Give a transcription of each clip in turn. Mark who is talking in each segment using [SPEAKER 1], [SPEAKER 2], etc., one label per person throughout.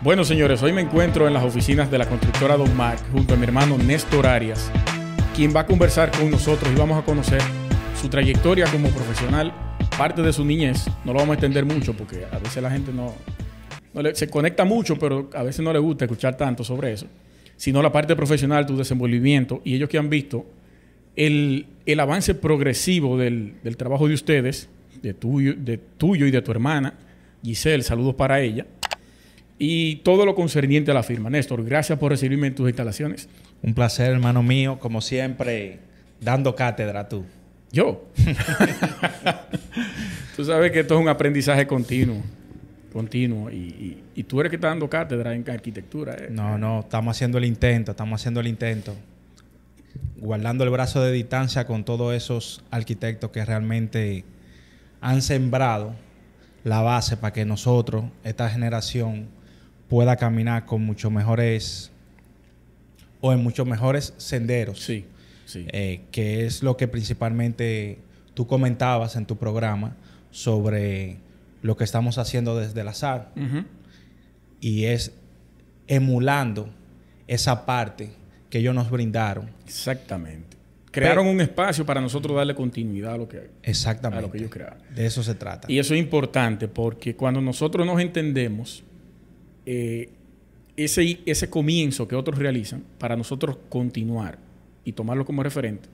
[SPEAKER 1] Bueno, señores, hoy me encuentro en las oficinas de la constructora Don Mac junto a mi hermano Néstor Arias, quien va a conversar con nosotros y vamos a conocer su trayectoria como profesional, parte de su niñez. No lo vamos a extender mucho porque a veces la gente no, se conecta mucho, pero a veces no le gusta escuchar tanto sobre eso, sino la parte profesional, tu desenvolvimiento y ellos que han visto el, el avance progresivo del, del trabajo de ustedes, de tuyo, de tuyo y de tu hermana, Giselle, saludos para ella, y todo lo concerniente a la firma. Néstor, gracias por recibirme en tus instalaciones.
[SPEAKER 2] Un placer, hermano mío, como siempre, dando cátedra tú.
[SPEAKER 1] Yo. tú sabes que esto es un aprendizaje continuo, continuo, y, y- y tú eres que estás dando cátedra en arquitectura. ¿eh?
[SPEAKER 2] No, no, estamos haciendo el intento, estamos haciendo el intento. Guardando el brazo de distancia con todos esos arquitectos que realmente han sembrado la base para que nosotros, esta generación, pueda caminar con mucho mejores o en muchos mejores senderos.
[SPEAKER 1] Sí, sí.
[SPEAKER 2] eh, que es lo que principalmente tú comentabas en tu programa sobre lo que estamos haciendo desde el azar y es emulando esa parte que ellos nos brindaron.
[SPEAKER 1] Exactamente. Crearon un espacio para nosotros darle continuidad a lo que,
[SPEAKER 2] Exactamente.
[SPEAKER 1] a lo que ellos crearon.
[SPEAKER 2] De eso se trata.
[SPEAKER 1] Y eso es importante porque cuando nosotros nos entendemos, eh, ese, ese comienzo que otros realizan, para nosotros continuar y tomarlo como referente,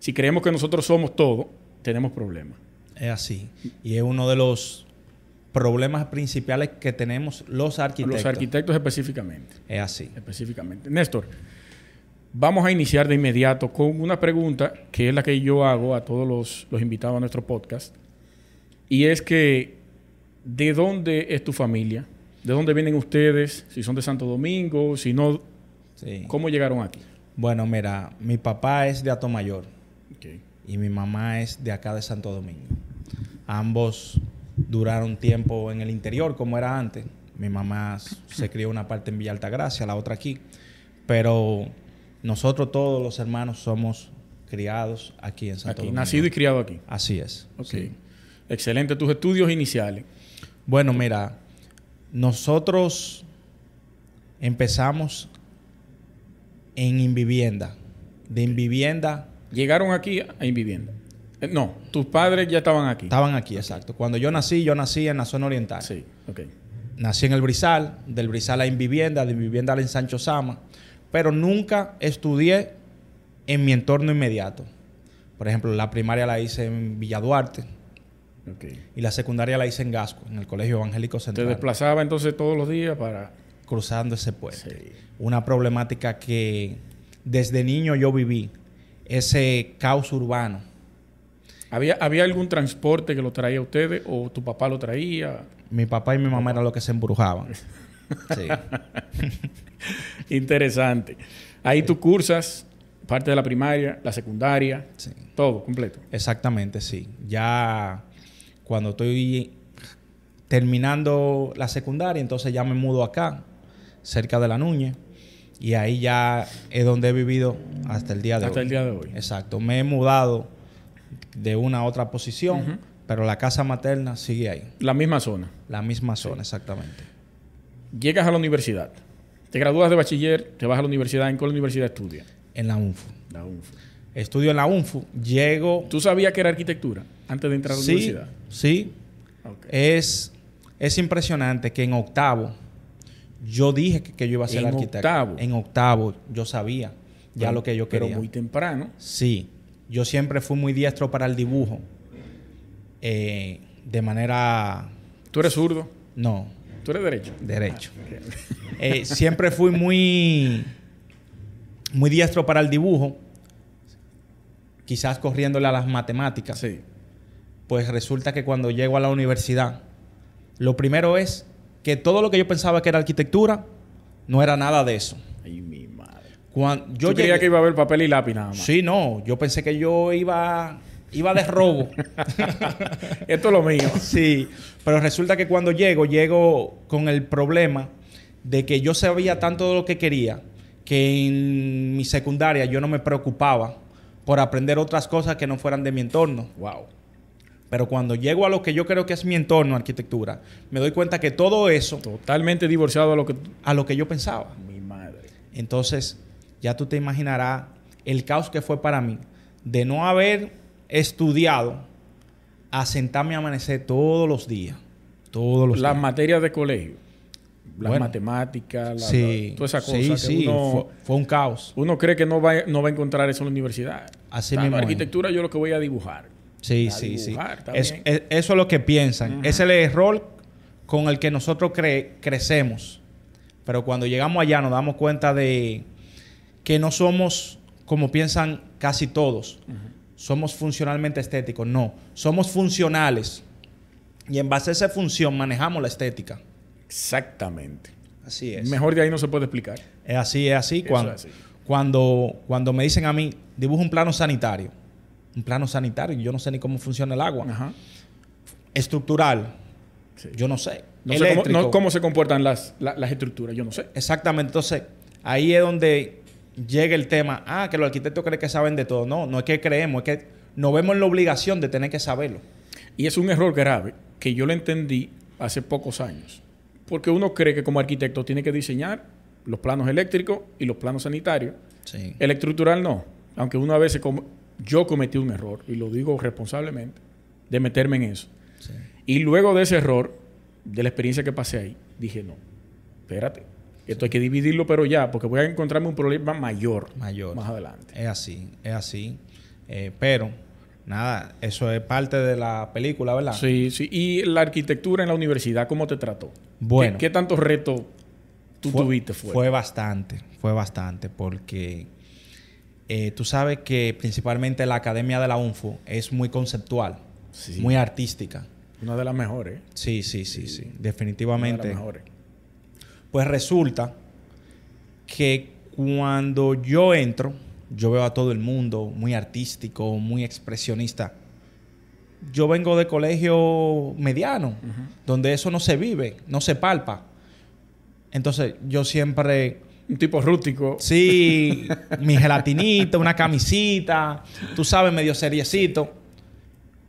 [SPEAKER 1] si creemos que nosotros somos todo, tenemos problemas.
[SPEAKER 2] Es así. Y es uno de los problemas principales que tenemos los arquitectos.
[SPEAKER 1] Los arquitectos específicamente.
[SPEAKER 2] Es así.
[SPEAKER 1] específicamente. Néstor, vamos a iniciar de inmediato con una pregunta que es la que yo hago a todos los, los invitados a nuestro podcast. Y es que, ¿de dónde es tu familia? ¿De dónde vienen ustedes? Si son de Santo Domingo, si no,
[SPEAKER 2] Sí.
[SPEAKER 1] ¿cómo llegaron aquí?
[SPEAKER 2] Bueno, mira, mi papá es de Atomayor.
[SPEAKER 1] Ok.
[SPEAKER 2] y mi mamá es de acá de Santo Domingo. Ambos duraron tiempo en el interior como era antes. Mi mamá se crió una parte en Villa Altagracia, la otra aquí. Pero nosotros todos los hermanos somos criados aquí en Santo
[SPEAKER 1] Aquí,
[SPEAKER 2] Domingo.
[SPEAKER 1] nacido y criado aquí.
[SPEAKER 2] Así es.
[SPEAKER 1] Ok.
[SPEAKER 2] sí.
[SPEAKER 1] Excelente. Tus estudios iniciales.
[SPEAKER 2] Bueno, mira, nosotros empezamos en Invivienda. De Invivienda
[SPEAKER 1] Llegaron aquí a Invivienda. Eh, No, tus padres ya estaban aquí.
[SPEAKER 2] estaban aquí, exacto. Cuando yo nací, yo nací en la zona oriental.
[SPEAKER 1] Sí, ok.
[SPEAKER 2] Nací en el Brizal, del Brizal a Invivienda, de Invivienda a la en Sancho Sama, pero nunca estudié en mi entorno inmediato. Por ejemplo, la primaria la hice en Villa Duarte y la secundaria la hice en Gasco, en el Colegio Evangélico
[SPEAKER 1] Te
[SPEAKER 2] Central,
[SPEAKER 1] desplazaba entonces todos los días para...
[SPEAKER 2] cruzando ese puente.
[SPEAKER 1] Sí.
[SPEAKER 2] Una problemática que desde niño yo viví, ese caos urbano.
[SPEAKER 1] ¿Había, ¿Había algún transporte que lo traía a ustedes o tu papá lo traía?
[SPEAKER 2] Mi papá y mi mamá eran los que se embrujaban. Sí.
[SPEAKER 1] Interesante. Ahí tú cursas parte de la primaria, la secundaria,
[SPEAKER 2] sí.
[SPEAKER 1] todo completo.
[SPEAKER 2] Exactamente, sí. Ya cuando estoy terminando la secundaria, entonces ya me mudo acá, cerca de la Núñez. Y ahí ya es donde he vivido hasta el día de
[SPEAKER 1] Hasta
[SPEAKER 2] hoy.
[SPEAKER 1] el día de hoy.
[SPEAKER 2] Exacto. Me he mudado de una a otra posición, pero la casa materna sigue ahí.
[SPEAKER 1] La misma zona.
[SPEAKER 2] La misma zona, exactamente.
[SPEAKER 1] Llegas a la universidad. Te gradúas de bachiller, te vas a la universidad. ¿En cuál universidad estudias?
[SPEAKER 2] En la UNFU.
[SPEAKER 1] La UNFU.
[SPEAKER 2] Estudio en la UNFU. Llego...
[SPEAKER 1] ¿Tú sabías que era arquitectura antes de entrar a la
[SPEAKER 2] sí,
[SPEAKER 1] universidad?
[SPEAKER 2] sí.
[SPEAKER 1] Ok.
[SPEAKER 2] Es, es impresionante que en octavo yo dije que, que yo iba a ser
[SPEAKER 1] En
[SPEAKER 2] arquitecto.
[SPEAKER 1] octavo.
[SPEAKER 2] En octavo yo sabía ya
[SPEAKER 1] Pero-
[SPEAKER 2] lo que yo
[SPEAKER 1] Pero
[SPEAKER 2] quería.
[SPEAKER 1] muy temprano.
[SPEAKER 2] Sí, yo siempre fui muy diestro para el dibujo. Eh, de manera...
[SPEAKER 1] ¿Tú eres zurdo?
[SPEAKER 2] No,
[SPEAKER 1] ¿Tú eres derecho?
[SPEAKER 2] derecho.
[SPEAKER 1] Ok.
[SPEAKER 2] Eh, siempre fui muy... Muy diestro para el dibujo. Quizás corriéndole a las matemáticas.
[SPEAKER 1] Sí.
[SPEAKER 2] Pues resulta que cuando llego a la universidad, lo primero es que todo lo que yo pensaba que era arquitectura, no era nada de eso.
[SPEAKER 1] Ay, mi madre.
[SPEAKER 2] Cuando yo
[SPEAKER 1] Yo creía
[SPEAKER 2] llegué-
[SPEAKER 1] que iba a haber papel y lápiz nada más.
[SPEAKER 2] Sí, no, yo pensé que yo iba, iba de robo.
[SPEAKER 1] Esto es lo mío.
[SPEAKER 2] sí, pero resulta que cuando llego, llego con el problema de que yo sabía tanto de lo que quería que en mi secundaria yo no me preocupaba por aprender otras cosas que no fueran de mi entorno.
[SPEAKER 1] Wow.
[SPEAKER 2] Pero cuando llego a lo que yo creo que es mi entorno, arquitectura, me doy cuenta que todo eso,
[SPEAKER 1] Totalmente divorciado a lo que...
[SPEAKER 2] a lo que yo pensaba.
[SPEAKER 1] Mi madre.
[SPEAKER 2] Entonces, ya tú te imaginarás el caos que fue para mí de no haber estudiado a sentarme a amanecer todos los días. Todos los
[SPEAKER 1] Las
[SPEAKER 2] días.
[SPEAKER 1] materias de colegio. Las
[SPEAKER 2] Bueno.
[SPEAKER 1] matemáticas, la-
[SPEAKER 2] sí,
[SPEAKER 1] la- toda esa cosa
[SPEAKER 2] sí,
[SPEAKER 1] que
[SPEAKER 2] sí,
[SPEAKER 1] uno,
[SPEAKER 2] fue, fue un caos.
[SPEAKER 1] uno cree que no va, no va a encontrar eso en la universidad.
[SPEAKER 2] Así mismo es.
[SPEAKER 1] arquitectura yo lo que voy a dibujar.
[SPEAKER 2] Sí, sí, sí.
[SPEAKER 1] dibujar
[SPEAKER 2] Es- es- eso es lo que piensan. Ese es el error con el que nosotros cre- crecemos. Pero cuando llegamos allá nos damos cuenta de que no somos como piensan casi todos. Somos funcionalmente estéticos. No, somos funcionales. Y en base a esa función manejamos la estética.
[SPEAKER 1] Exactamente.
[SPEAKER 2] Así es.
[SPEAKER 1] Mejor de ahí no se puede explicar.
[SPEAKER 2] Es así, es así. Cuando,
[SPEAKER 1] es así.
[SPEAKER 2] Cuando, cuando me dicen a mí, dibuja un plano sanitario. Un plano sanitario, yo no sé ni cómo funciona el agua.
[SPEAKER 1] Ajá.
[SPEAKER 2] Estructural,
[SPEAKER 1] Sí.
[SPEAKER 2] yo no sé.
[SPEAKER 1] No sé cómo,
[SPEAKER 2] Eléctrico.
[SPEAKER 1] no cómo se comportan las, la- las estructuras, yo no sé.
[SPEAKER 2] Exactamente. Entonces, ahí es donde llega el tema. Ah, que los arquitectos creen que saben de todo. No, no es que creemos, es que nos vemos en la obligación de tener que saberlo.
[SPEAKER 1] Y es un error grave que yo lo entendí hace pocos años. Porque uno cree que como arquitecto tiene que diseñar los planos eléctricos y los planos sanitarios.
[SPEAKER 2] Sí.
[SPEAKER 1] El estructural no. Aunque uno a veces, yo cometí un error, y lo digo responsablemente, de meterme en eso. Y luego de ese error, de la experiencia que pasé ahí, dije, no, espérate, esto hay que dividirlo, pero ya, porque voy a encontrarme un problema mayor,
[SPEAKER 2] Mayor.
[SPEAKER 1] más adelante.
[SPEAKER 2] Es así, es así. Eh, pero, nada, eso es parte de la película, ¿verdad?
[SPEAKER 1] Sí, sí. Y la arquitectura en la universidad, ¿cómo te trató?
[SPEAKER 2] Bueno.
[SPEAKER 1] ¿Qué, qué tantos retos tú
[SPEAKER 2] fue,
[SPEAKER 1] tuviste fuera?
[SPEAKER 2] Fue bastante, fue bastante, porque eh, tú sabes que principalmente la academia de la UNFO es muy conceptual,
[SPEAKER 1] Sí.
[SPEAKER 2] muy artística.
[SPEAKER 1] Una de las mejores.
[SPEAKER 2] Sí, sí, sí, sí,
[SPEAKER 1] Una de
[SPEAKER 2] definitivamente.
[SPEAKER 1] las mejores.
[SPEAKER 2] Pues resulta que cuando yo entro, yo veo a todo el mundo muy artístico, muy expresionista. Yo vengo de colegio mediano, donde eso no se vive, no se palpa. Entonces yo siempre,
[SPEAKER 1] Un tipo rústico.
[SPEAKER 2] sí, mi gelatinita, una camisita, tú sabes, medio seriecito.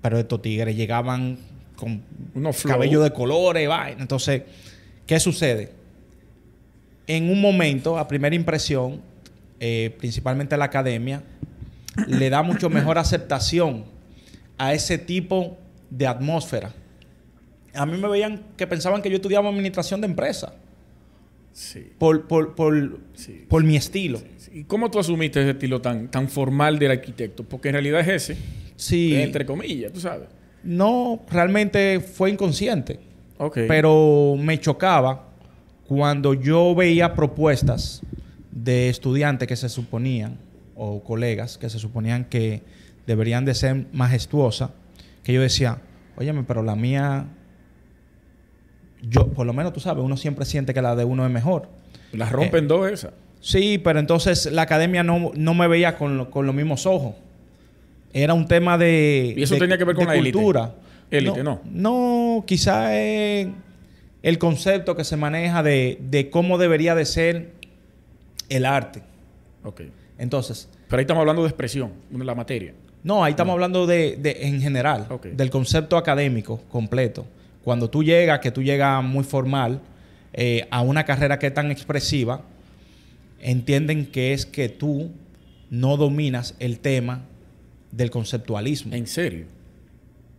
[SPEAKER 2] Pero estos tigres llegaban con
[SPEAKER 1] Unos flow.
[SPEAKER 2] cabello de colores, vaina. Entonces, ¿qué sucede? En un momento, a primera impresión, eh, principalmente la academia, le da mucho mejor aceptación a ese tipo de atmósfera. A mí me veían que pensaban que yo estudiaba administración de empresa
[SPEAKER 1] Sí.
[SPEAKER 2] por, por, por,
[SPEAKER 1] Sí.
[SPEAKER 2] por mi estilo.
[SPEAKER 1] ¿Y cómo tú asumiste ese estilo tan, tan formal del arquitecto? Porque en realidad es ese,
[SPEAKER 2] Sí,
[SPEAKER 1] entre comillas, tú sabes.
[SPEAKER 2] no, realmente fue inconsciente.
[SPEAKER 1] Ok.
[SPEAKER 2] Pero me chocaba cuando yo veía propuestas de estudiantes que se suponían, o colegas que se suponían que deberían de ser majestuosas, que yo decía, óyeme, pero la mía, yo, por lo menos tú sabes, uno siempre siente que la de uno es mejor.
[SPEAKER 1] Las rompen
[SPEAKER 2] Eh.
[SPEAKER 1] dos esas.
[SPEAKER 2] Sí, pero entonces la academia no, no me veía con, lo- con los mismos ojos. Era un tema de.
[SPEAKER 1] ¿Y eso
[SPEAKER 2] de-
[SPEAKER 1] tenía que ver con la
[SPEAKER 2] cultura.
[SPEAKER 1] Élite, no.
[SPEAKER 2] No, quizá es el concepto que se maneja de, de cómo debería de ser el arte.
[SPEAKER 1] Ok.
[SPEAKER 2] Entonces,
[SPEAKER 1] Pero ahí estamos hablando de expresión, de la materia.
[SPEAKER 2] no, ahí estamos hablando de, de- en general,
[SPEAKER 1] Ok.
[SPEAKER 2] del concepto académico completo. Cuando tú llegas, que tú llegas muy formal eh, a una carrera que es tan expresiva, entienden que es que tú no dominas el tema del conceptualismo.
[SPEAKER 1] En serio.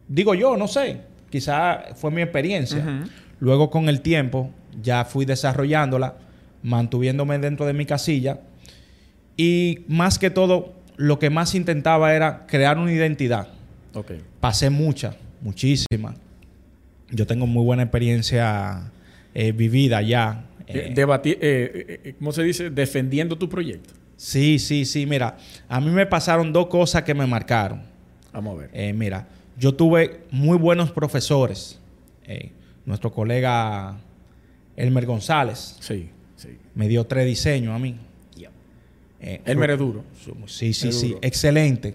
[SPEAKER 2] Digo yo, no sé. Quizá fue mi experiencia. Luego con el tiempo ya fui desarrollándola, mantuviéndome dentro de mi casilla. Y más que todo, lo que más intentaba era crear una identidad.
[SPEAKER 1] Ok.
[SPEAKER 2] Pasé mucha, muchísima. Yo tengo muy buena experiencia eh, vivida ya.
[SPEAKER 1] Eh,
[SPEAKER 2] Eh,
[SPEAKER 1] eh, ¿Cómo se dice? Defendiendo tu proyecto.
[SPEAKER 2] sí, sí, sí. Mira, a mí me pasaron dos cosas que me marcaron.
[SPEAKER 1] Vamos a ver.
[SPEAKER 2] Eh, mira, yo tuve muy buenos profesores. Nuestro colega Elmer González
[SPEAKER 1] Sí, sí.
[SPEAKER 2] me dio tres diseños a mí. Eh,
[SPEAKER 1] Elmer es duro.
[SPEAKER 2] Sí, sí,
[SPEAKER 1] Es
[SPEAKER 2] sí.
[SPEAKER 1] duro.
[SPEAKER 2] Excelente.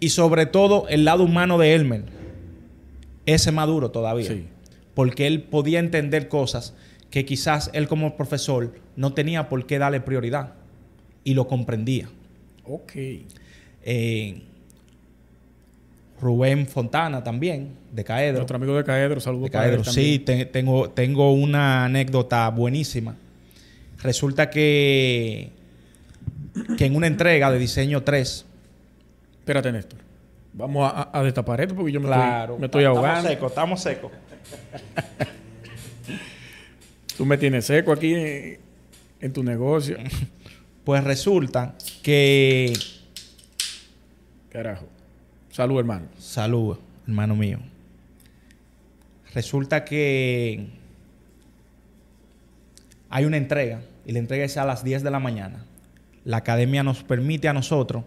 [SPEAKER 2] Y sobre todo el lado humano de Elmer. Ese más duro todavía.
[SPEAKER 1] Sí.
[SPEAKER 2] Porque él podía entender cosas que quizás él como profesor no tenía por qué darle prioridad. Y lo comprendía.
[SPEAKER 1] Ok.
[SPEAKER 2] Eh, Rubén Fontana también, de Caedro.
[SPEAKER 1] Otro amigo de Caedro, saludos
[SPEAKER 2] De Caedro, sí, te- tengo, tengo una anécdota buenísima. Resulta que, que en una entrega de diseño 3,
[SPEAKER 1] Espérate, Néstor. Vamos a, destapar esto porque yo me
[SPEAKER 2] claro,
[SPEAKER 1] estoy, me estoy
[SPEAKER 2] estamos
[SPEAKER 1] ahogando.
[SPEAKER 2] secos, estamos secos.
[SPEAKER 1] Tú me tienes seco aquí en, en tu negocio.
[SPEAKER 2] Pues resulta que,
[SPEAKER 1] Carajo. Salud, hermano.
[SPEAKER 2] salud, hermano mío. Resulta que hay una entrega y la entrega es a las 10 de la mañana. La academia nos permite a nosotros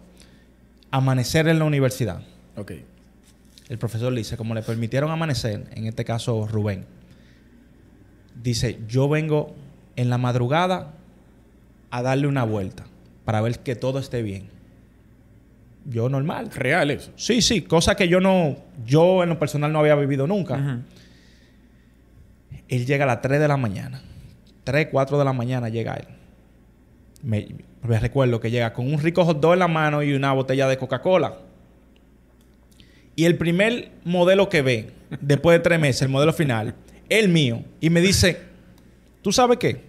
[SPEAKER 2] amanecer en la universidad.
[SPEAKER 1] Ok.
[SPEAKER 2] El profesor le dice, como le permitieron amanecer, en este caso Rubén, dice, yo vengo en la madrugada a darle una vuelta para ver que todo esté bien. Yo normal.
[SPEAKER 1] Real eso.
[SPEAKER 2] Sí, sí, cosa que yo no, yo en lo personal no había vivido nunca. Él llega a las 3 de la mañana. 3, 4 de la mañana llega él. Me, me recuerdo que llega con un rico hot dog en la mano y una botella de Coca-Cola. Y el primer modelo que ve, después de tres meses, el modelo final, el mío. Y me dice, ¿tú sabes qué?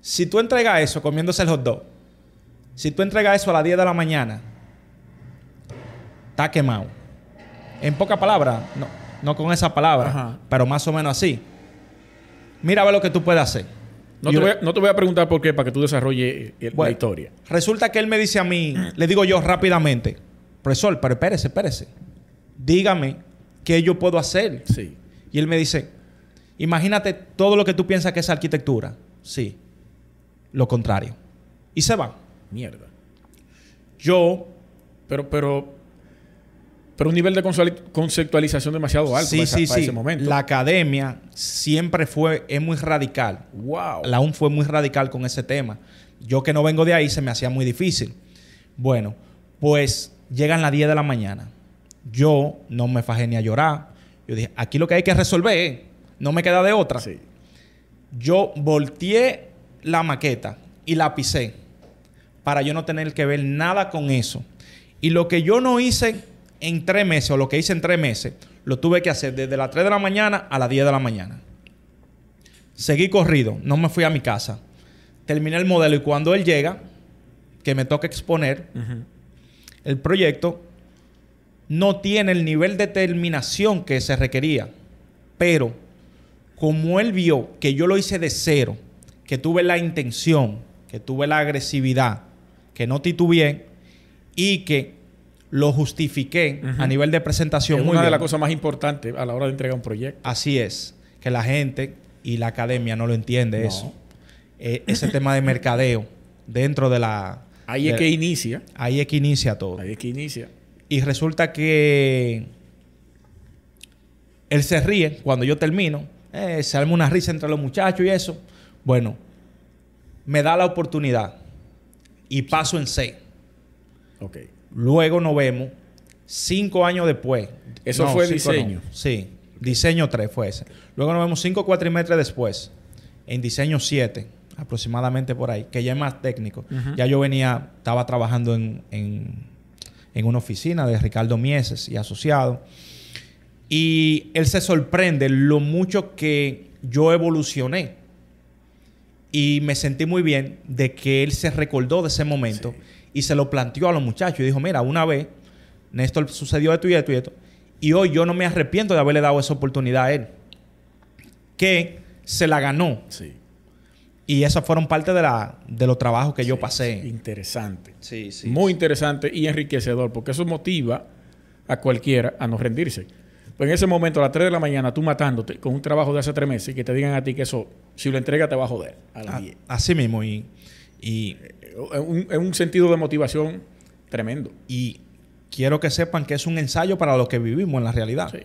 [SPEAKER 2] Si tú entregas eso comiéndose el hot dog, si tú entregas eso a las 10 de la mañana, está quemado. En pocas palabras, no, no con esa palabra,
[SPEAKER 1] Ajá.
[SPEAKER 2] pero más o menos así. Mira a ver lo que tú puedes hacer.
[SPEAKER 1] No, te voy a, no te voy a preguntar por qué, para que tú desarrolles el- la historia.
[SPEAKER 2] Resulta que él me dice a mí, le digo yo rápidamente, profesor, pero espérese, espérese. Dígame qué yo puedo hacer.
[SPEAKER 1] Sí.
[SPEAKER 2] Y él me dice, imagínate todo lo que tú piensas que es arquitectura. Sí, lo contrario. Y se va.
[SPEAKER 1] Mierda.
[SPEAKER 2] Yo,
[SPEAKER 1] Pero, pero, pero un nivel de conceptuali- conceptualización demasiado alto
[SPEAKER 2] sí,
[SPEAKER 1] para, esa-
[SPEAKER 2] sí,
[SPEAKER 1] para
[SPEAKER 2] sí.
[SPEAKER 1] ese momento.
[SPEAKER 2] La academia siempre fue, es muy radical.
[SPEAKER 1] Wow.
[SPEAKER 2] La UN fue muy radical con ese tema. Yo que no vengo de ahí se me hacía muy difícil. Bueno, pues llegan las 10 de la mañana. Yo no me fajé ni a llorar. Yo dije, aquí lo que hay que resolver es, no me queda de otra.
[SPEAKER 1] Sí.
[SPEAKER 2] Yo volteé la maqueta y la pisé para yo no tener que ver nada con eso. Y lo que yo no hice en tres meses, o lo que hice en tres meses, lo tuve que hacer desde las 3 de la mañana a las 10 de la mañana. Seguí corrido, no me fui a mi casa. Terminé el modelo y cuando él llega, que me toca exponer. El proyecto no tiene el nivel de terminación que se requería. Pero como él vio que yo lo hice de cero, que tuve la intención, que tuve la agresividad, que no titubeé y que lo justifiqué a nivel de presentación
[SPEAKER 1] Es
[SPEAKER 2] muy
[SPEAKER 1] una de las cosas más importantes a la hora de entregar un proyecto.
[SPEAKER 2] Así es, que la gente y la academia no lo entiende
[SPEAKER 1] No.
[SPEAKER 2] eso. Eh, ese tema de mercadeo dentro de la...
[SPEAKER 1] Ahí es que inicia.
[SPEAKER 2] Ahí es que inicia todo.
[SPEAKER 1] Ahí es que inicia.
[SPEAKER 2] Y resulta que él se ríe cuando yo termino. Eh, se arma una risa entre los muchachos y eso. Bueno, me da la oportunidad y paso en C.
[SPEAKER 1] Ok.
[SPEAKER 2] Luego nos vemos cinco años después.
[SPEAKER 1] Eso fue diseño.
[SPEAKER 2] no. Sí, diseño 3 fue ese. Luego nos vemos cinco cuatrimestres después, en diseño 7, aproximadamente por ahí, que ya es más técnico. Ya yo venía, estaba trabajando en, en, en una oficina de Ricardo Mieses y asociado. Y él se sorprende lo mucho que yo evolucioné. Y me sentí muy bien de que él se recordó de ese momento
[SPEAKER 1] Sí.
[SPEAKER 2] y se lo planteó a los muchachos. Y dijo, mira, una vez, Néstor sucedió esto y esto y esto. Y hoy yo no me arrepiento de haberle dado esa oportunidad a él. Que se la ganó.
[SPEAKER 1] Sí.
[SPEAKER 2] Y esas fueron parte de, la, de los trabajos que yo pasé.
[SPEAKER 1] Interesante.
[SPEAKER 2] Sí, sí.
[SPEAKER 1] Muy interesante y enriquecedor, porque eso motiva a cualquiera a no rendirse. Pues en ese momento, a las 3 de la mañana, tú matándote con un trabajo de hace tres meses y que te digan a ti que eso, si lo entregas, te va a joder a las
[SPEAKER 2] A-
[SPEAKER 1] 10.
[SPEAKER 2] así mismo. Y, y,
[SPEAKER 1] Es un, es un sentido de motivación tremendo.
[SPEAKER 2] y quiero que sepan que es un ensayo para lo que vivimos en la realidad.
[SPEAKER 1] Sí.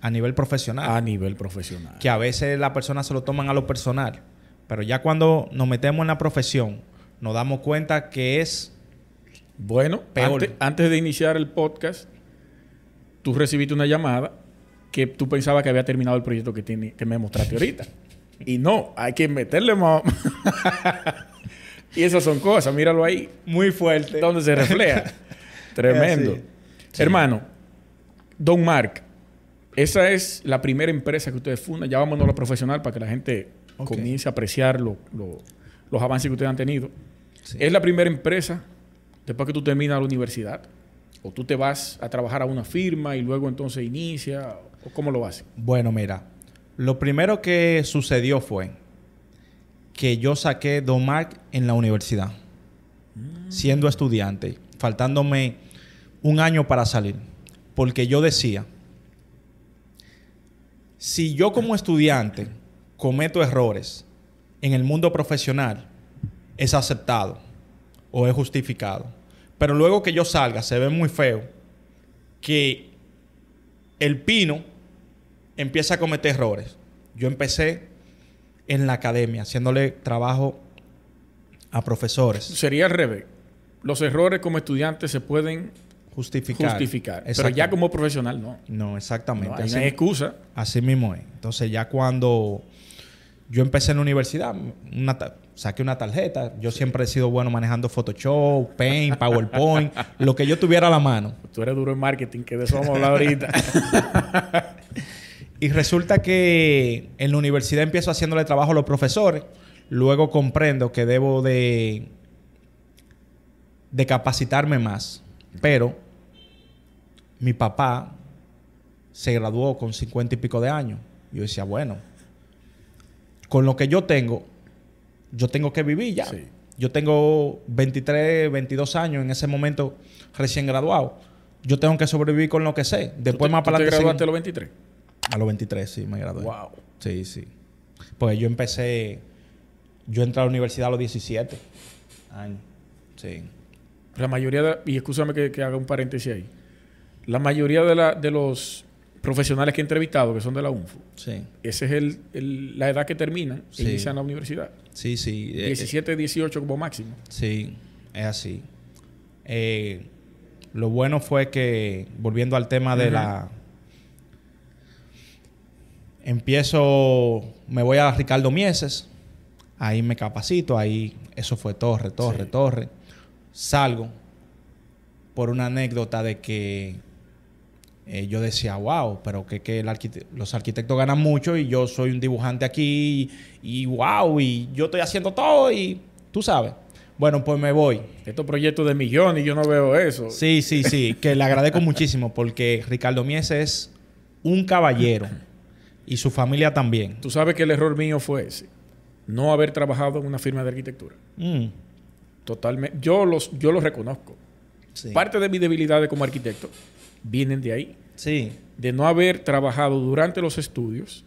[SPEAKER 2] A nivel profesional.
[SPEAKER 1] A nivel profesional.
[SPEAKER 2] que a veces las personas se lo toman a lo personal. Pero ya cuando nos metemos en la profesión, nos damos cuenta que es
[SPEAKER 1] Bueno,
[SPEAKER 2] Peor.
[SPEAKER 1] Antes, antes de iniciar el podcast, tú recibiste una llamada que tú pensabas que había terminado el proyecto que, tiene, que me mostraste ahorita. Y no, hay que meterle más. y esas son cosas, míralo ahí,
[SPEAKER 2] muy fuerte.
[SPEAKER 1] donde se refleja. Tremendo.
[SPEAKER 2] Sí.
[SPEAKER 1] Hermano, Don Mark, esa es la primera empresa que ustedes fundan. Ya vámonos a lo profesional para que la gente
[SPEAKER 2] Ok.
[SPEAKER 1] comience a apreciar lo- lo- los avances que ustedes han tenido.
[SPEAKER 2] Sí.
[SPEAKER 1] ¿Es la primera empresa después que tú terminas la universidad? ¿O tú te vas a trabajar a una firma y luego entonces inicia? ¿O cómo lo haces?
[SPEAKER 2] Bueno, mira, lo primero que sucedió fue que yo saqué Domark en la universidad, siendo estudiante, faltándome un año para salir, porque yo decía, si yo como estudiante cometo errores en el mundo profesional, es aceptado o es justificado. Pero luego que yo salga, se ve muy feo que el pino empieza a cometer errores. Yo empecé en la academia, haciéndole trabajo a profesores.
[SPEAKER 1] Sería al revés. Los errores como estudiantes se pueden
[SPEAKER 2] Justificar.
[SPEAKER 1] justificar. Pero ya como profesional no.
[SPEAKER 2] No, exactamente.
[SPEAKER 1] No hay
[SPEAKER 2] así,
[SPEAKER 1] una excusa.
[SPEAKER 2] así mismo es. Entonces ya cuando yo empecé en la universidad, una saqué una tarjeta. Yo siempre he sido bueno manejando Photoshop, Paint, PowerPoint, lo que yo tuviera a la mano.
[SPEAKER 1] Tú eres duro en marketing, que de eso vamos a hablar ahorita.
[SPEAKER 2] Y resulta que en la universidad empiezo haciéndole trabajo a los profesores. Luego comprendo que debo de, de capacitarme más. Pero mi papá se graduó con cincuenta y pico de años. Yo decía, bueno, con lo que yo tengo, yo tengo que vivir ya.
[SPEAKER 1] Sí.
[SPEAKER 2] Yo tengo 23, 22 años en ese momento recién graduado. Yo tengo que sobrevivir con lo que sé. Después
[SPEAKER 1] ¿Tú te-
[SPEAKER 2] más para
[SPEAKER 1] te
[SPEAKER 2] adelante.
[SPEAKER 1] graduaste a los 23?
[SPEAKER 2] a los 23, sí, me gradué.
[SPEAKER 1] Wow.
[SPEAKER 2] Sí, sí. Pues yo empecé... Yo entré a la universidad a los 17 años. Sí.
[SPEAKER 1] La mayoría de... Y escúchame que, que haga un paréntesis ahí. La mayoría de, la- de los profesionales que he entrevistado, que son de la UNFU,
[SPEAKER 2] Sí.
[SPEAKER 1] esa es el, el- la edad que terminan e
[SPEAKER 2] Sí.
[SPEAKER 1] inician la universidad.
[SPEAKER 2] Sí, sí. eh,
[SPEAKER 1] 17, 18 como máximo.
[SPEAKER 2] Sí, es así. Eh, lo bueno fue que, volviendo al tema de la... Empiezo, me voy a Ricardo Mieses, ahí me capacito, ahí eso fue torre, torre,
[SPEAKER 1] Sí.
[SPEAKER 2] torre. Salgo por una anécdota de que eh, yo decía, wow, pero que, que el arquite- los arquitectos ganan mucho y yo soy un dibujante aquí y, wow, y yo estoy haciendo todo y tú sabes. Bueno, pues me voy.
[SPEAKER 1] Estos proyectos de millones, yo no veo eso.
[SPEAKER 2] Sí, sí, sí, que le agradezco muchísimo porque Ricardo Mies es un caballero y su familia también.
[SPEAKER 1] Tú sabes que el error mío fue ese. No haber trabajado en una firma de arquitectura.
[SPEAKER 2] Mm,
[SPEAKER 1] Totalmente. Yo los, yo los reconozco.
[SPEAKER 2] sí.
[SPEAKER 1] Parte de mis debilidades como arquitecto vienen de ahí.
[SPEAKER 2] Sí.
[SPEAKER 1] De no haber trabajado durante los estudios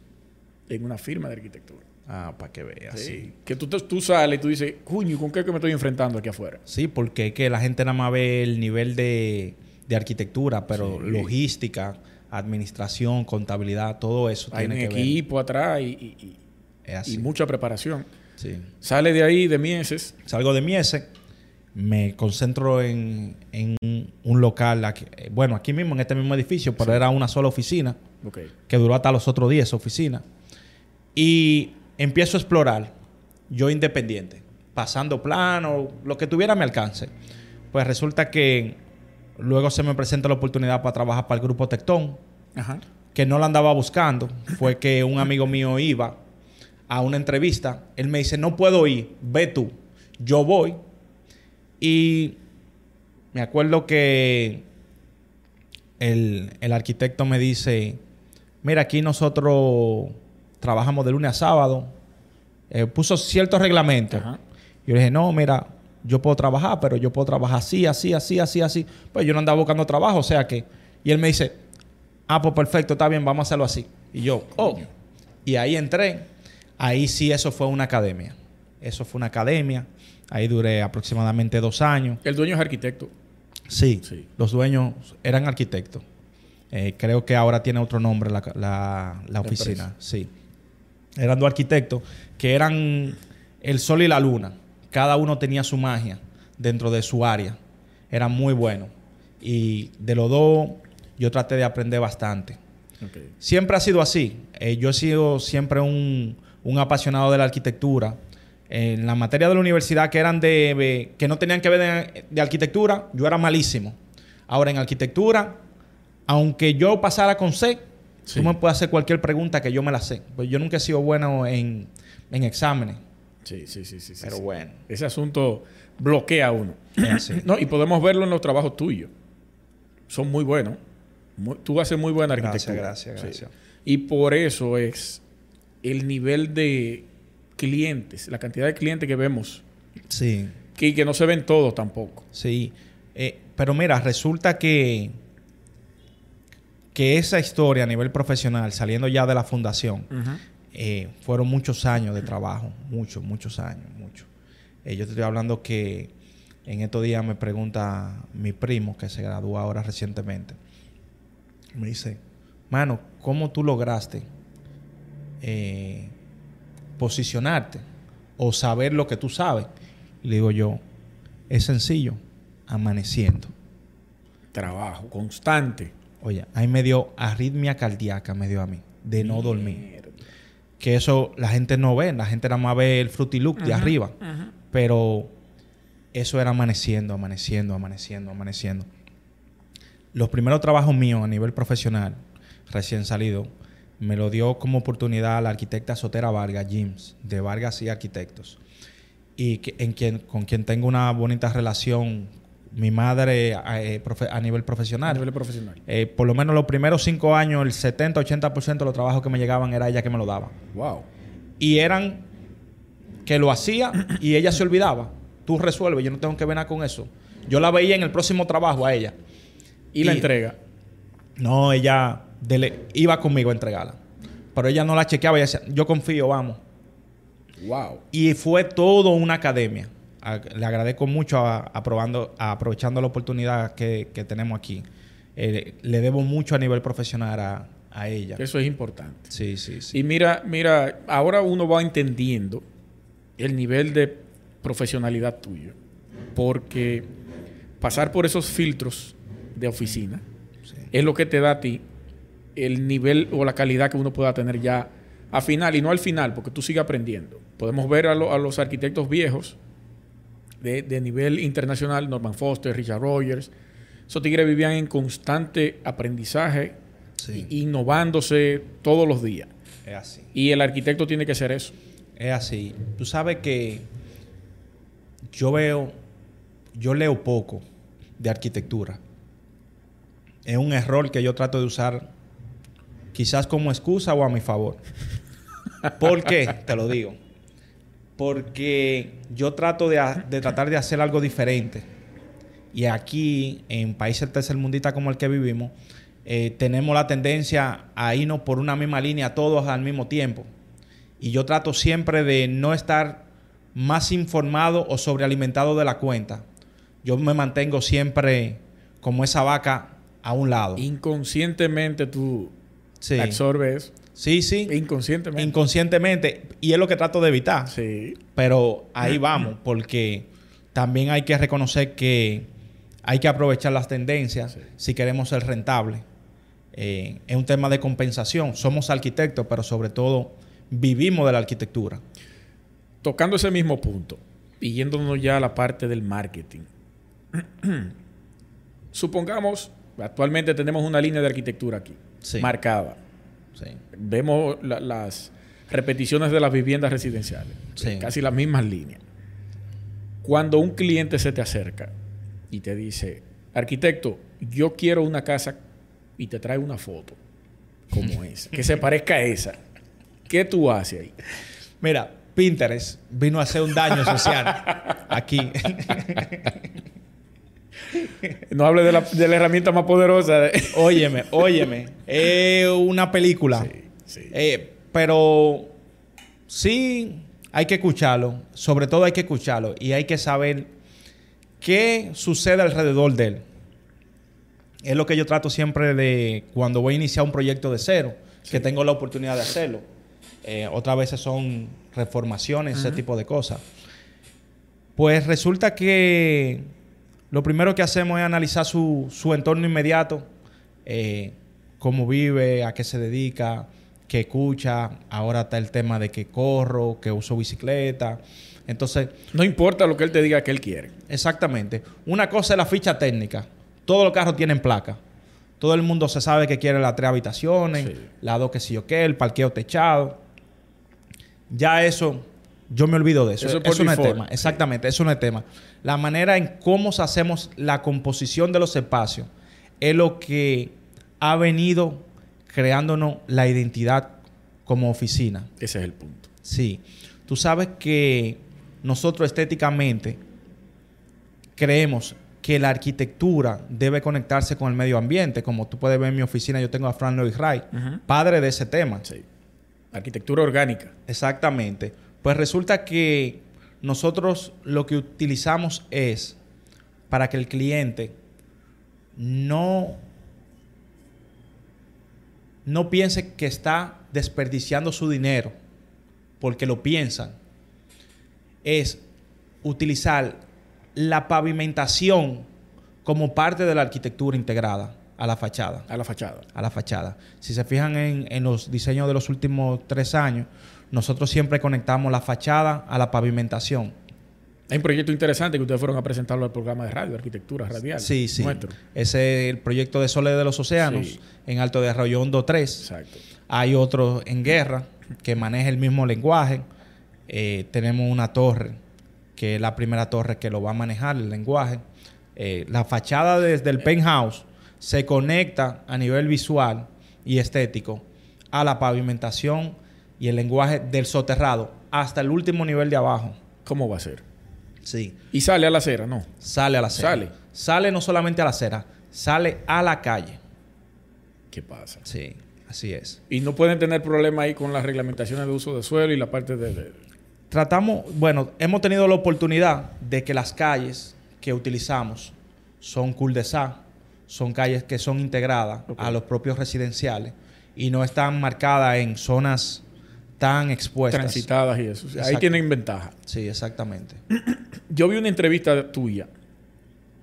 [SPEAKER 1] en una firma de arquitectura.
[SPEAKER 2] Ah, para que veas.
[SPEAKER 1] Sí.
[SPEAKER 2] Sí.
[SPEAKER 1] Que tú, tú sales y tú dices, coño, ¿con qué que me estoy enfrentando aquí afuera?
[SPEAKER 2] Sí, porque es que la gente nada más ve el nivel de, de arquitectura, pero
[SPEAKER 1] Sí.
[SPEAKER 2] logística, administración, contabilidad, todo eso
[SPEAKER 1] Hay un
[SPEAKER 2] tiene que ver.
[SPEAKER 1] equipo atrás y, y- y- mucha preparación.
[SPEAKER 2] Sí.
[SPEAKER 1] Sale de ahí, de Mieses.
[SPEAKER 2] Salgo de Miese, me concentro en, en un local, aquí- eh, bueno, aquí mismo, en este mismo edificio, pero era una sola oficina, que duró hasta los otros días esa oficina. Y empiezo a explorar, yo independiente, pasando plano, lo que tuviera a mi alcance. Pues resulta que luego se me presenta la oportunidad para trabajar para el grupo Tectón,
[SPEAKER 1] Ajá.
[SPEAKER 2] que no la andaba buscando. Fue que un amigo mío iba a una entrevista. Él me dice, no puedo ir, ve tú. Yo voy. Y me acuerdo que el, el arquitecto me dice, mira, aquí nosotros trabajamos de lunes a sábado. Eh, puso ciertos reglamentos.
[SPEAKER 1] Ajá.
[SPEAKER 2] Yo le dije, no, mira, yo puedo trabajar, pero yo puedo trabajar así, así, así, así, así. Pues yo no andaba buscando trabajo, o sea que... Y él me dice, ah, pues perfecto, está bien, vamos a hacerlo así. Y yo, oh. Y ahí entré. Ahí sí, eso fue una academia. Eso fue una academia. Ahí duré aproximadamente dos años.
[SPEAKER 1] El dueño es arquitecto.
[SPEAKER 2] Sí,
[SPEAKER 1] Sí.
[SPEAKER 2] los dueños eran arquitectos. Eh, creo que ahora tiene otro nombre la, la- la oficina.
[SPEAKER 1] empresa.
[SPEAKER 2] Sí. Eran dos arquitectos que eran el sol y la luna. Cada uno tenía su magia dentro de su área. Eran muy buenos. Y de los dos, yo traté de aprender bastante. Siempre ha sido así. Eh, yo he sido siempre un, un apasionado de la arquitectura. En la materia de la universidad que eran de, de- que no tenían que ver de, de arquitectura, yo era malísimo. Ahora en arquitectura aunque yo pasara con C,
[SPEAKER 1] Sí.
[SPEAKER 2] tú me puedes hacer cualquier pregunta que yo me la sé. Pues yo nunca he sido bueno en, en exámenes.
[SPEAKER 1] Sí, sí, sí, sí.
[SPEAKER 2] Pero
[SPEAKER 1] sí.
[SPEAKER 2] bueno.
[SPEAKER 1] Ese asunto bloquea a uno. No, y podemos verlo en los trabajos tuyos. Son muy buenos. Muy- tú haces muy buena
[SPEAKER 2] Gracias,
[SPEAKER 1] arquitectura.
[SPEAKER 2] gracias,
[SPEAKER 1] Sí.
[SPEAKER 2] gracias.
[SPEAKER 1] Y por eso es el nivel de clientes, la cantidad de clientes que vemos,
[SPEAKER 2] Sí.
[SPEAKER 1] que, que no se ven todos tampoco.
[SPEAKER 2] Sí, Eh, pero mira, resulta que, que esa historia a nivel profesional, saliendo ya de la fundación, eh, fueron muchos años de trabajo, muchos, muchos años, muchos. Eh, yo te estoy hablando que en estos días me pregunta mi primo, que se graduó ahora recientemente, me dice, mano, ¿cómo tú lograste eh, posicionarte o saber lo que tú sabes? Y le digo yo, es sencillo, amaneciendo.
[SPEAKER 1] Trabajo constante.
[SPEAKER 2] Oye, ahí me dio arritmia cardíaca, me dio a mí, de no dormir. Que eso la gente no ve, la gente nada más ve el frutilook de arriba. Pero eso era amaneciendo, amaneciendo, amaneciendo, amaneciendo. Los primeros trabajos míos a nivel profesional, recién salido, me lo dio como oportunidad la arquitecta Sotera Vargas, James, de Vargas y Arquitectos. Y que- en quien, con quien tengo una bonita relación, mi madre eh, profe- a nivel
[SPEAKER 1] A
[SPEAKER 2] profesional.
[SPEAKER 1] nivel profesional.
[SPEAKER 2] Eh, por lo menos los primeros cinco años, el 70-80% de los trabajos que me llegaban era ella que me lo daba.
[SPEAKER 1] Wow.
[SPEAKER 2] Y eran que lo hacía y ella se olvidaba. Tú resuelves, yo no tengo que ver nada con eso. Yo la veía en el próximo trabajo a ella.
[SPEAKER 1] Y, la
[SPEAKER 2] Y-
[SPEAKER 1] entrega.
[SPEAKER 2] No, ella iba conmigo a entregarla. Pero ella no la chequeaba y decía, yo confío, vamos.
[SPEAKER 1] Wow.
[SPEAKER 2] Y fue todo una academia. A- le agradezco mucho a, aprobando, a- aprovechando la oportunidad que, que tenemos aquí. Eh, le debo mucho a nivel profesional a, a ella.
[SPEAKER 1] Eso es importante.
[SPEAKER 2] Sí, sí, sí.
[SPEAKER 1] Y mira, mira, ahora uno va entendiendo el nivel de profesionalidad tuyo. Porque pasar por esos filtros de oficina
[SPEAKER 2] Sí.
[SPEAKER 1] es lo que te da a ti el nivel o la calidad que uno pueda tener ya a final y no al final, porque tú sigues aprendiendo. Podemos ver a, lo- a los arquitectos viejos de, de nivel internacional, Norman Foster, Richard Rogers. Esos tigres vivían en constante aprendizaje,
[SPEAKER 2] Sí.
[SPEAKER 1] innovándose todos los días.
[SPEAKER 2] Es así.
[SPEAKER 1] Y el arquitecto tiene que ser eso.
[SPEAKER 2] Es así. Tú sabes que yo veo, yo leo poco de arquitectura. Es un error que yo trato de usar quizás como excusa o a mi favor. ¿Por qué? Te lo digo. Porque yo trato de, tratar de hacer algo diferente. Y aquí, en países tercermundistas como el que vivimos, eh, tenemos la tendencia a irnos por una misma línea todos al mismo tiempo. Y yo trato siempre de no estar más informado o sobrealimentado de la cuenta. Yo me mantengo siempre como esa vaca a un lado.
[SPEAKER 1] Inconscientemente tú
[SPEAKER 2] Sí,
[SPEAKER 1] absorbes.
[SPEAKER 2] sí, sí.
[SPEAKER 1] Inconscientemente.
[SPEAKER 2] Inconscientemente. Y es lo que trato de evitar.
[SPEAKER 1] sí.
[SPEAKER 2] Pero ahí vamos, porque también hay que reconocer que hay que aprovechar las tendencias
[SPEAKER 1] Sí.
[SPEAKER 2] si queremos ser rentables. Eh, es un tema de compensación. Somos arquitectos, pero sobre todo vivimos de la arquitectura.
[SPEAKER 1] Tocando ese mismo punto y yéndonos ya a la parte del marketing. Supongamos, actualmente tenemos una línea de arquitectura aquí,
[SPEAKER 2] Sí.
[SPEAKER 1] marcada.
[SPEAKER 2] Sí.
[SPEAKER 1] Vemos la- las repeticiones de las viviendas residenciales,
[SPEAKER 2] Sí.
[SPEAKER 1] casi las mismas líneas. Cuando un cliente se te acerca y te dice, arquitecto, yo quiero una casa y te trae una foto como esa, que se parezca a esa, ¿qué tú haces ahí?
[SPEAKER 2] Mira, Pinterest vino a hacer un daño social aquí.
[SPEAKER 1] No hable de la, de la herramienta más poderosa. de-
[SPEAKER 2] óyeme, óyeme. Es una película.
[SPEAKER 1] Sí, sí.
[SPEAKER 2] Eh, pero sí hay que escucharlo. Sobre todo hay que escucharlo. Y hay que saber qué sucede alrededor de él. Es lo que yo trato siempre de cuando voy a iniciar un proyecto de cero, que tengo la oportunidad de hacerlo. Eh, otras veces son reformaciones, ese tipo de cosas. Pues resulta que lo primero que hacemos es analizar su, su entorno inmediato, eh, cómo vive, a qué se dedica, qué escucha. Ahora está el tema de que corro, que uso bicicleta. Entonces,
[SPEAKER 1] No importa lo que él te diga que él quiere.
[SPEAKER 2] exactamente. Una cosa es la ficha técnica. Todos los carros tienen placa. Todo el mundo se sabe que quiere las tres habitaciones,
[SPEAKER 1] Sí.
[SPEAKER 2] la dos que sí o qué, el parqueo techado. Ya eso, yo me olvido de eso.
[SPEAKER 1] Eso
[SPEAKER 2] Eso,
[SPEAKER 1] es por
[SPEAKER 2] no es tema. Exactamente, eso no es tema. La manera en cómo hacemos la composición de los espacios es lo que ha venido creándonos la identidad como oficina.
[SPEAKER 1] Ese es el punto.
[SPEAKER 2] Sí. Tú sabes que nosotros estéticamente creemos que la arquitectura debe conectarse con el medio ambiente. Como tú puedes ver en mi oficina, yo tengo a Fran Lloyd Wright, padre de ese tema.
[SPEAKER 1] Sí. Arquitectura orgánica.
[SPEAKER 2] Exactamente. Pues resulta que nosotros lo que utilizamos es para que el cliente no, no piense que está desperdiciando su dinero, porque lo piensan, es utilizar la pavimentación como parte de la arquitectura integrada a la fachada
[SPEAKER 1] A la fachada.
[SPEAKER 2] a la fachada. Si se fijan en, en los diseños de los últimos tres años, nosotros siempre conectamos la fachada a la pavimentación.
[SPEAKER 1] Hay un proyecto interesante que ustedes fueron a presentarlo al programa de radio, Arquitectura Radial.
[SPEAKER 2] Sí, sí.
[SPEAKER 1] Nuestro.
[SPEAKER 2] Ese es el proyecto de Soles de los Océanos
[SPEAKER 1] Sí.
[SPEAKER 2] en Alto de Arroyo Hondo 3.
[SPEAKER 1] Exacto.
[SPEAKER 2] Hay otro en Guerra que maneja el mismo lenguaje. Eh, tenemos una torre que es la primera torre que lo va a manejar el lenguaje. Eh, la fachada desde el penthouse se conecta a nivel visual y estético a la pavimentación y el lenguaje del soterrado hasta el último nivel de abajo.
[SPEAKER 1] ¿Cómo va a ser?
[SPEAKER 2] Sí.
[SPEAKER 1] Y sale a la acera, ¿no?
[SPEAKER 2] Sale a la acera.
[SPEAKER 1] Sale.
[SPEAKER 2] Sale no solamente a la acera, sale a la calle.
[SPEAKER 1] ¿Qué pasa?
[SPEAKER 2] Sí, así es.
[SPEAKER 1] Y no pueden tener problema ahí con las reglamentaciones de uso de suelo y la parte de... de-
[SPEAKER 2] Tratamos, bueno, hemos tenido la oportunidad de que las calles que utilizamos son cul-de-sac, son calles que son integradas a los propios residenciales y no están marcadas en zonas tan expuestas.
[SPEAKER 1] transitadas y eso. Ahí tienen ventaja.
[SPEAKER 2] Sí, exactamente.
[SPEAKER 1] Yo vi una entrevista tuya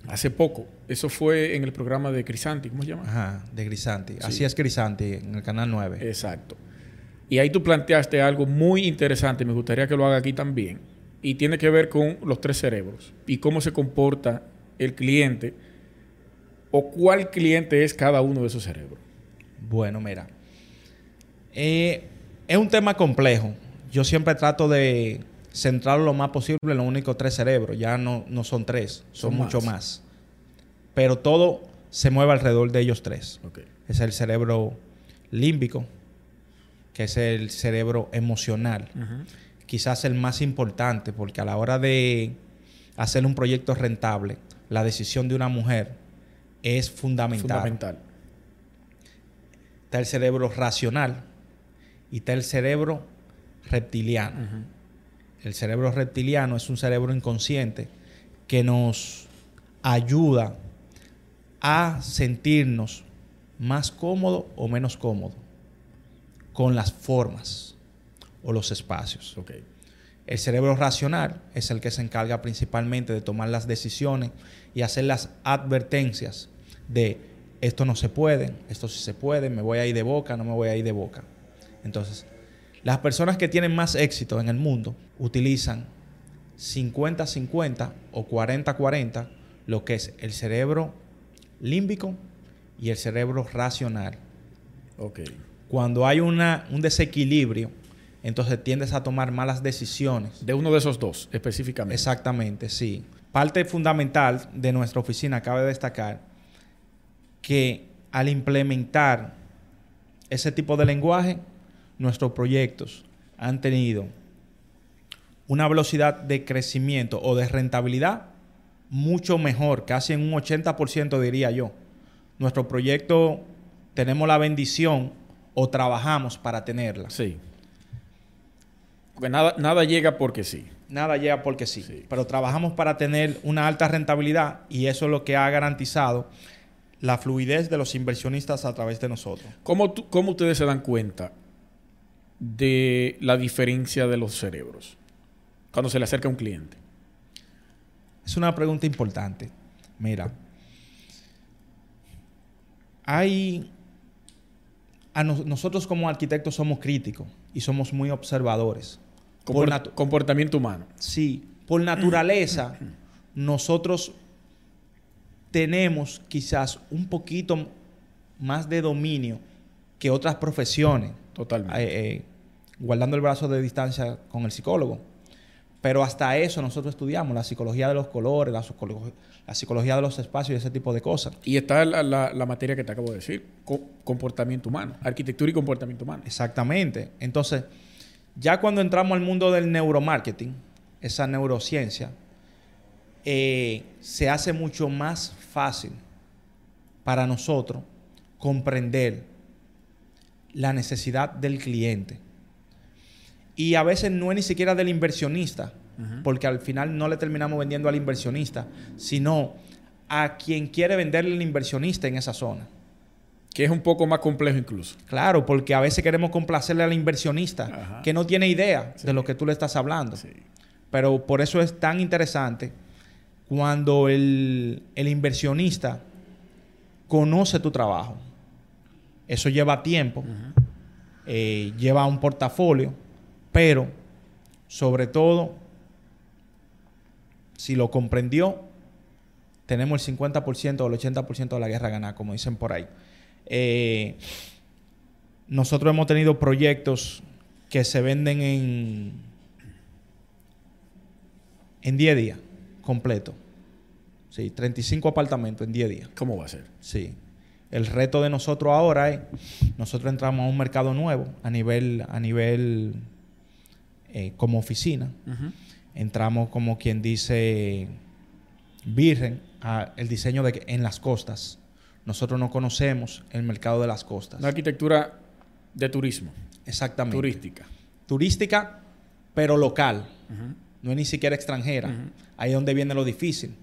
[SPEAKER 1] hace poco. Eso fue en el programa de Crisanti, ¿cómo se llama?
[SPEAKER 2] Ajá, de Grisanti.
[SPEAKER 1] Sí.
[SPEAKER 2] Así es Grisanti en el canal 9.
[SPEAKER 1] Exacto. Y ahí tú planteaste algo muy interesante, me gustaría que lo haga aquí también, y tiene que ver con los tres cerebros y cómo se comporta el cliente o cuál cliente es cada uno de esos cerebros.
[SPEAKER 2] Bueno, mira. Eh, es un tema complejo. Yo siempre trato de centrarlo lo más posible en los únicos tres cerebros. Ya no, no son tres, son,
[SPEAKER 1] Son
[SPEAKER 2] mucho
[SPEAKER 1] más.
[SPEAKER 2] más. Pero todo se mueve alrededor de ellos tres. Es el cerebro límbico, que es el cerebro emocional. Quizás el más importante, porque a la hora de hacer un proyecto rentable, la decisión de una mujer es fundamental.
[SPEAKER 1] Fundamental.
[SPEAKER 2] Está el cerebro racional y está el cerebro reptiliano. El cerebro reptiliano es un cerebro inconsciente que nos ayuda a sentirnos más cómodo o menos cómodo con las formas o los espacios. El cerebro racional es el que se encarga principalmente de tomar las decisiones y hacer las advertencias de esto no se puede, esto sí se puede, me voy a ir de boca, no me voy a ir de boca. Entonces, las personas que tienen más éxito en el mundo utilizan 50-50 o 40-40 lo que es el cerebro límbico y el cerebro racional.
[SPEAKER 1] Ok.
[SPEAKER 2] Cuando hay una, un desequilibrio, entonces tiendes a tomar malas decisiones.
[SPEAKER 1] De uno de esos dos, específicamente.
[SPEAKER 2] Exactamente, sí. Parte fundamental de nuestra oficina, cabe destacar, que al implementar ese tipo de lenguaje, nuestros proyectos han tenido una velocidad de crecimiento o de rentabilidad mucho mejor, casi en un 80% diría yo. Nuestro proyecto tenemos la bendición o trabajamos para tenerla.
[SPEAKER 1] Sí. Porque nada, nada llega porque sí.
[SPEAKER 2] Nada llega porque sí,
[SPEAKER 1] Sí.
[SPEAKER 2] pero trabajamos para tener una alta rentabilidad y eso es lo que ha garantizado la fluidez de los inversionistas a través de nosotros.
[SPEAKER 1] ¿Cómo, tú- cómo ustedes se dan cuenta de la diferencia de los cerebros cuando se le acerca a un cliente?
[SPEAKER 2] Es una pregunta importante. Mira, hay... a nos- nosotros como arquitectos somos críticos y somos muy observadores. Por
[SPEAKER 1] Comport- comportamiento humano.
[SPEAKER 2] Sí, por naturaleza, nosotros tenemos quizás un poquito más de dominio que otras profesiones.
[SPEAKER 1] Totalmente.
[SPEAKER 2] Eh, eh, guardando el brazo de distancia con el psicólogo. Pero hasta eso nosotros estudiamos, la psicología de los colores, la, psicolo- la psicología de los espacios y ese tipo de cosas.
[SPEAKER 1] Y está la, la- la materia que te acabo de decir, co- comportamiento humano, arquitectura y comportamiento humano.
[SPEAKER 2] Exactamente. Entonces, ya cuando entramos al mundo del neuromarketing, esa neurociencia, eh, se hace mucho más fácil para nosotros comprender la necesidad del cliente. Y a veces no es ni siquiera del inversionista, porque al final no le terminamos vendiendo al inversionista, sino a quien quiere venderle al inversionista en esa zona.
[SPEAKER 1] Que es un poco más complejo incluso.
[SPEAKER 2] Claro, porque a veces queremos complacerle al inversionista
[SPEAKER 1] Ajá.
[SPEAKER 2] que no tiene idea
[SPEAKER 1] Sí.
[SPEAKER 2] de lo que tú le estás hablando.
[SPEAKER 1] Sí.
[SPEAKER 2] Pero por eso es tan interesante cuando el, el inversionista conoce tu trabajo. Eso lleva tiempo, eh, lleva un portafolio, pero sobre todo, si lo comprendió, tenemos el 50% o el 80% de la guerra ganada, como dicen por ahí. Eh, nosotros hemos tenido proyectos que se venden en, en 10 días, completo. Sí, 35 apartamentos en 10 días.
[SPEAKER 1] ¿Cómo va a ser?
[SPEAKER 2] Sí. El reto de nosotros ahora es, nosotros entramos a un mercado nuevo a nivel, a nivel eh, como oficina. Entramos como quien dice virgen a el diseño de que- en las costas. Nosotros no conocemos el mercado de las costas.
[SPEAKER 1] Una arquitectura de turismo,
[SPEAKER 2] Exactamente.
[SPEAKER 1] turística.
[SPEAKER 2] Turística, pero local. No es ni siquiera extranjera. Ahí es donde viene lo difícil.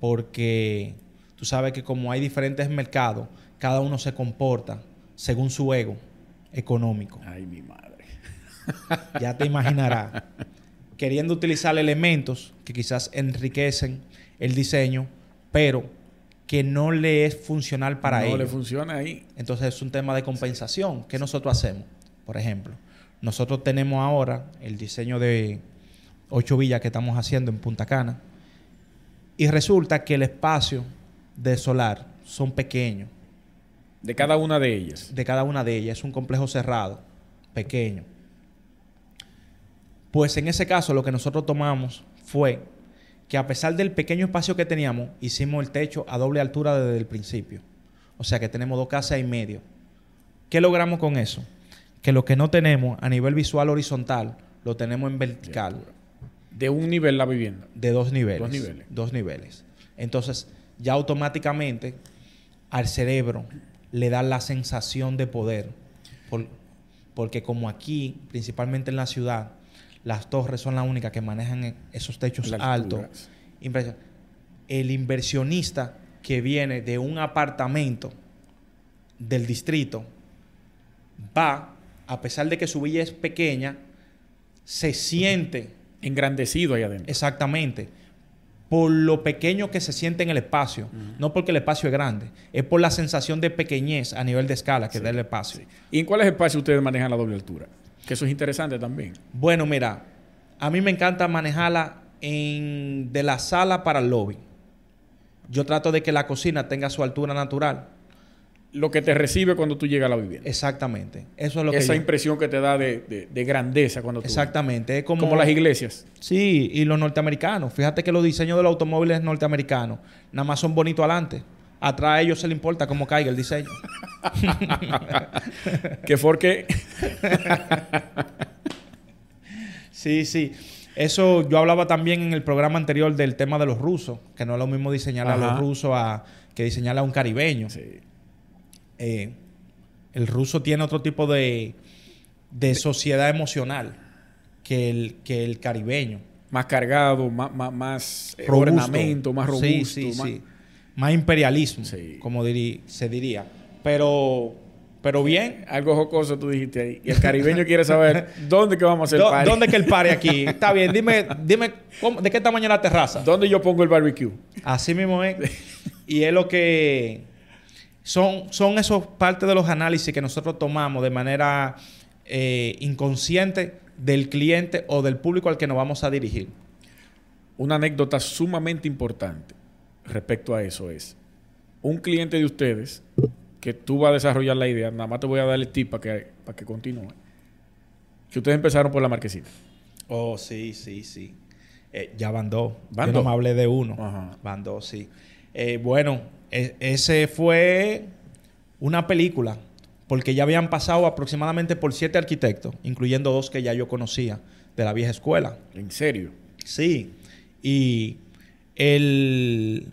[SPEAKER 2] Porque tú sabes que como hay diferentes mercados, cada uno se comporta según su ego económico.
[SPEAKER 1] Ay, mi madre.
[SPEAKER 2] Ya te imaginarás. Queriendo utilizar elementos que quizás enriquecen el diseño, pero que no le es funcional para
[SPEAKER 1] no
[SPEAKER 2] ellos.
[SPEAKER 1] le funciona ahí.
[SPEAKER 2] Entonces es un tema de compensación. ¿Qué nosotros hacemos? Por ejemplo, nosotros tenemos ahora el diseño de ocho villas que estamos haciendo en Punta Cana y resulta que el espacio de solar son pequeños.
[SPEAKER 1] De cada una de ellas.
[SPEAKER 2] De cada una de ellas es un complejo cerrado, pequeño. Pues en ese caso lo que nosotros tomamos fue que a pesar del pequeño espacio que teníamos, hicimos el techo a doble altura desde el principio. O sea que tenemos dos casas y medio. ¿Qué logramos con eso? Que lo que no tenemos a nivel visual horizontal, lo tenemos en vertical,
[SPEAKER 1] De un nivel la vivienda.
[SPEAKER 2] de dos niveles.
[SPEAKER 1] Dos niveles.
[SPEAKER 2] Dos niveles. Entonces, ya automáticamente al cerebro le da la sensación de poder. Por- porque como aquí, principalmente en la ciudad, las torres son las únicas que manejan e- esos techos
[SPEAKER 1] Las
[SPEAKER 2] altos. El inversionista que viene de un apartamento del distrito va, a pesar de que su villa es pequeña, se siente
[SPEAKER 1] Engrandecido ahí adentro.
[SPEAKER 2] exactamente por lo pequeño que se siente en el espacio, no porque el espacio es grande, es por la sensación de pequeñez a nivel de escala que da el espacio.
[SPEAKER 1] ¿Y en cuáles espacios ustedes manejan la doble altura? Que eso es interesante también.
[SPEAKER 2] Bueno, mira, a mí me encanta manejarla en, de la sala para el lobby. Yo trato de que la cocina tenga su altura natural.
[SPEAKER 1] Lo que te recibe cuando tú llegas a la vivienda.
[SPEAKER 2] Exactamente. Eso es lo que
[SPEAKER 1] Esa impresión que te da de, de- de grandeza cuando tú...
[SPEAKER 2] Exactamente. Es como,
[SPEAKER 1] Como las iglesias.
[SPEAKER 2] Sí, y los norteamericanos. Fíjate que los diseños de los automóviles norteamericanos nada más son bonitos adelante. Atrás a ellos se les importa cómo caiga el diseño.
[SPEAKER 1] que porque...
[SPEAKER 2] Sí, sí. Eso yo hablaba también en el programa anterior del tema de los rusos, que no es lo mismo diseñar a los rusos a, que diseñar a un caribeño.
[SPEAKER 1] Sí.
[SPEAKER 2] Eh, el ruso tiene otro tipo de, de sociedad emocional que el, que el caribeño.
[SPEAKER 1] Más cargado, más, más, más eh,
[SPEAKER 2] Robusto.
[SPEAKER 1] ornamento, más robusto.
[SPEAKER 2] Sí, sí,
[SPEAKER 1] más-
[SPEAKER 2] sí. Más imperialismo, como dirí- se diría. Pero, pero bien.
[SPEAKER 1] Algo jocoso tú dijiste ahí. Y el caribeño quiere saber dónde que vamos a hacer
[SPEAKER 2] ¿Dó-
[SPEAKER 1] party?
[SPEAKER 2] ¿Dónde que el pare aquí? Está bien, dime, dime ¿cómo- de qué tamaño la terraza.
[SPEAKER 1] ¿Dónde yo pongo el barbecue?
[SPEAKER 2] Así mismo es. y es lo que son, son esos partes de los análisis que nosotros tomamos de manera eh, inconsciente del cliente o del público al que nos vamos a dirigir.
[SPEAKER 1] Una anécdota sumamente importante respecto a eso es un cliente de ustedes que tú vas a desarrollar la idea, nada más te voy a dar el tip para que, para que continúe. Que ustedes empezaron por la marquesina.
[SPEAKER 2] Oh, sí, sí, sí. Eh, ya van dos.
[SPEAKER 1] ¿Van
[SPEAKER 2] Yo
[SPEAKER 1] dos?
[SPEAKER 2] no me hablé de uno.
[SPEAKER 1] Ajá.
[SPEAKER 2] Van dos, sí. Eh, bueno, e- ese fue una película. Porque ya habían pasado aproximadamente por siete arquitectos, incluyendo dos que ya yo conocía de la vieja escuela.
[SPEAKER 1] En serio.
[SPEAKER 2] Sí. Y el...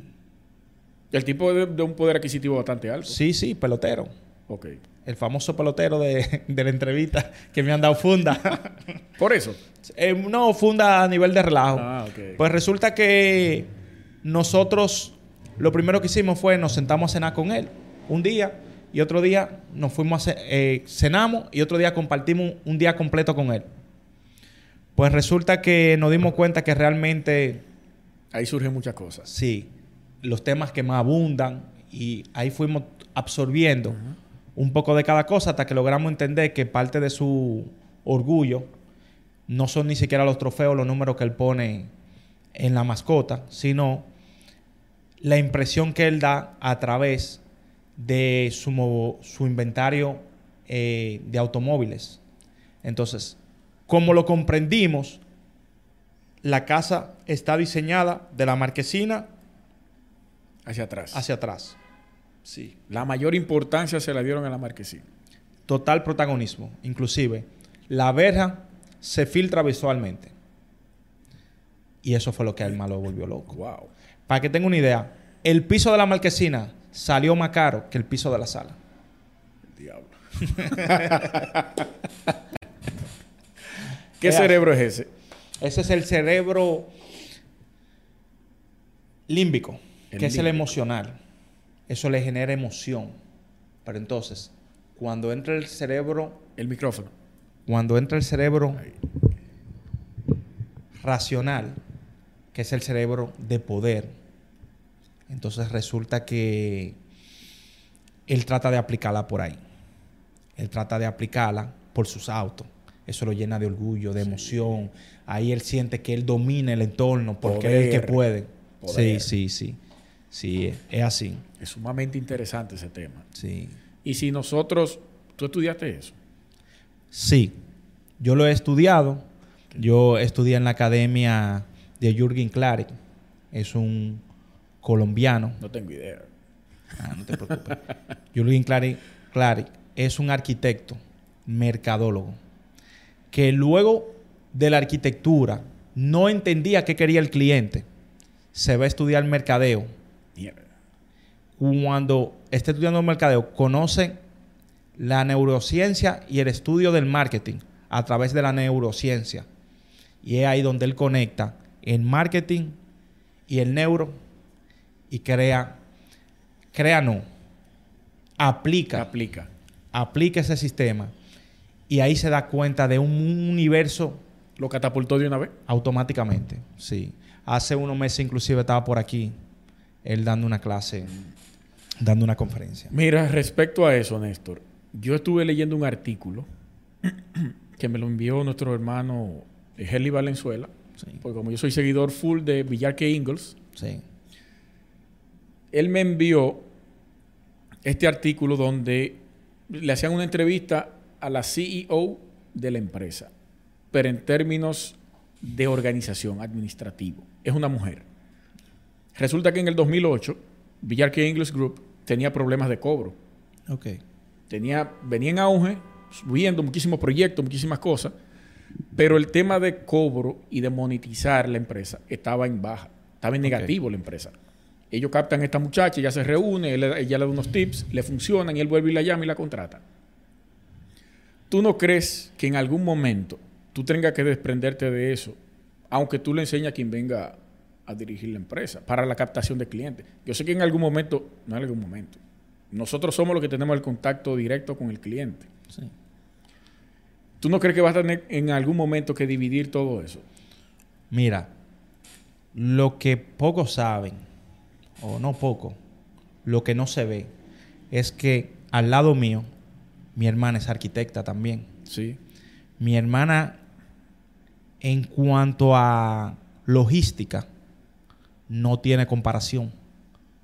[SPEAKER 1] El tipo de, de un poder adquisitivo bastante alto.
[SPEAKER 2] Sí, sí, pelotero.
[SPEAKER 1] Ok.
[SPEAKER 2] El famoso pelotero de, de la entrevista que me han dado funda.
[SPEAKER 1] Por eso.
[SPEAKER 2] Eh, no, funda a nivel de relajo.
[SPEAKER 1] Ah, ok.
[SPEAKER 2] Pues resulta que nosotros lo primero que hicimos fue nos sentamos a cenar con él un día y otro día nos fuimos a eh, cenamos y otro día compartimos un, un día completo con él. Pues resulta que nos dimos cuenta que realmente
[SPEAKER 1] Ahí surgen muchas cosas.
[SPEAKER 2] sí, los temas que más abundan y ahí fuimos absorbiendo un poco de cada cosa hasta que logramos entender que parte de su orgullo no son ni siquiera los trofeos, los números que él pone en la mascota, sino la impresión que él da a través de su, su inventario eh, de automóviles. Entonces, como lo comprendimos, la casa está diseñada de la marquesina
[SPEAKER 1] Hacia atrás.
[SPEAKER 2] hacia atrás. Sí.
[SPEAKER 1] La mayor importancia se la dieron a la marquesina.
[SPEAKER 2] Total protagonismo. Inclusive, la verja se filtra visualmente. Y eso fue lo que a él más lo volvió loco.
[SPEAKER 1] Wow.
[SPEAKER 2] Para que tenga una idea, el piso de la marquesina salió más caro que el piso de la sala.
[SPEAKER 1] Diablo. ¿Qué
[SPEAKER 2] Es
[SPEAKER 1] cerebro es ese?
[SPEAKER 2] Ese es el cerebro límbico,
[SPEAKER 1] El
[SPEAKER 2] que es el emocional. Eso le genera emoción. Pero entonces, cuando entra el cerebro,
[SPEAKER 1] El micrófono.
[SPEAKER 2] cuando entra el cerebro
[SPEAKER 1] Ahí.
[SPEAKER 2] racional, que es el cerebro de poder, entonces resulta que él trata de aplicarla por ahí. Él trata de aplicarla por sus autos. Eso lo llena de orgullo, de emoción. Ahí él siente que él domina el entorno porque él es el que puede.
[SPEAKER 1] Poder.
[SPEAKER 2] Sí, sí, sí. Sí, es así.
[SPEAKER 1] Es sumamente interesante ese tema.
[SPEAKER 2] Sí.
[SPEAKER 1] Y si nosotros, tú estudiaste eso.
[SPEAKER 2] Sí, yo lo he estudiado. Yo estudié en la academia de Jürgen Klarik. Es un colombiano.
[SPEAKER 1] No tengo idea.
[SPEAKER 2] Ah, no te preocupes. Jürgen Klarik, Klarik es un arquitecto, mercadólogo, que luego de la arquitectura no entendía qué quería el cliente. Se va a estudiar mercadeo.
[SPEAKER 1] Mierda.
[SPEAKER 2] Cuando esté estudiando mercadeo, conoce la neurociencia y el estudio del marketing a través de la neurociencia. Y es ahí donde él conecta el marketing y el neuro y crea, crea no, aplica,
[SPEAKER 1] Aplica.
[SPEAKER 2] aplica ese sistema y ahí se da cuenta de un universo
[SPEAKER 1] Lo catapultó de una vez.
[SPEAKER 2] automáticamente. Sí. Hace unos meses inclusive estaba por aquí él dando una clase, dando una conferencia.
[SPEAKER 1] Mira, respecto a eso, Néstor, yo estuve leyendo un artículo que me lo envió nuestro hermano eh, Heli Valenzuela,
[SPEAKER 2] Sí.
[SPEAKER 1] porque como yo soy seguidor full de Villarque Ingalls,
[SPEAKER 2] Sí.
[SPEAKER 1] Él me envió este artículo donde le hacían una entrevista a la CEO de la empresa, pero en términos de organización administrativo. Es una mujer. Resulta que en el 2008, Villarque English Group tenía problemas de cobro.
[SPEAKER 2] Ok.
[SPEAKER 1] Tenía, venía en auge, subiendo muchísimos proyectos, muchísimas cosas, pero el tema de cobro y de monetizar la empresa estaba en baja, estaba en negativo la empresa. Ellos captan a esta muchacha, ella se reúne, él- ella le da unos tips, le funcionan y él vuelve y la llama y la contrata. ¿Tú no crees que en algún momento tú tengas que desprenderte de eso, aunque tú le enseñes a quien venga a dirigir la empresa para la captación de clientes? Yo sé que en algún momento, no en algún momento, nosotros somos los que tenemos el contacto directo con el cliente.
[SPEAKER 2] Sí.
[SPEAKER 1] ¿Tú no crees que vas a tener en algún momento que dividir todo eso?
[SPEAKER 2] Mira, lo que pocos saben, o no poco, lo que no se ve, es que al lado mío, mi hermana es arquitecta también.
[SPEAKER 1] Sí.
[SPEAKER 2] Mi hermana, en cuanto a logística, no tiene comparación.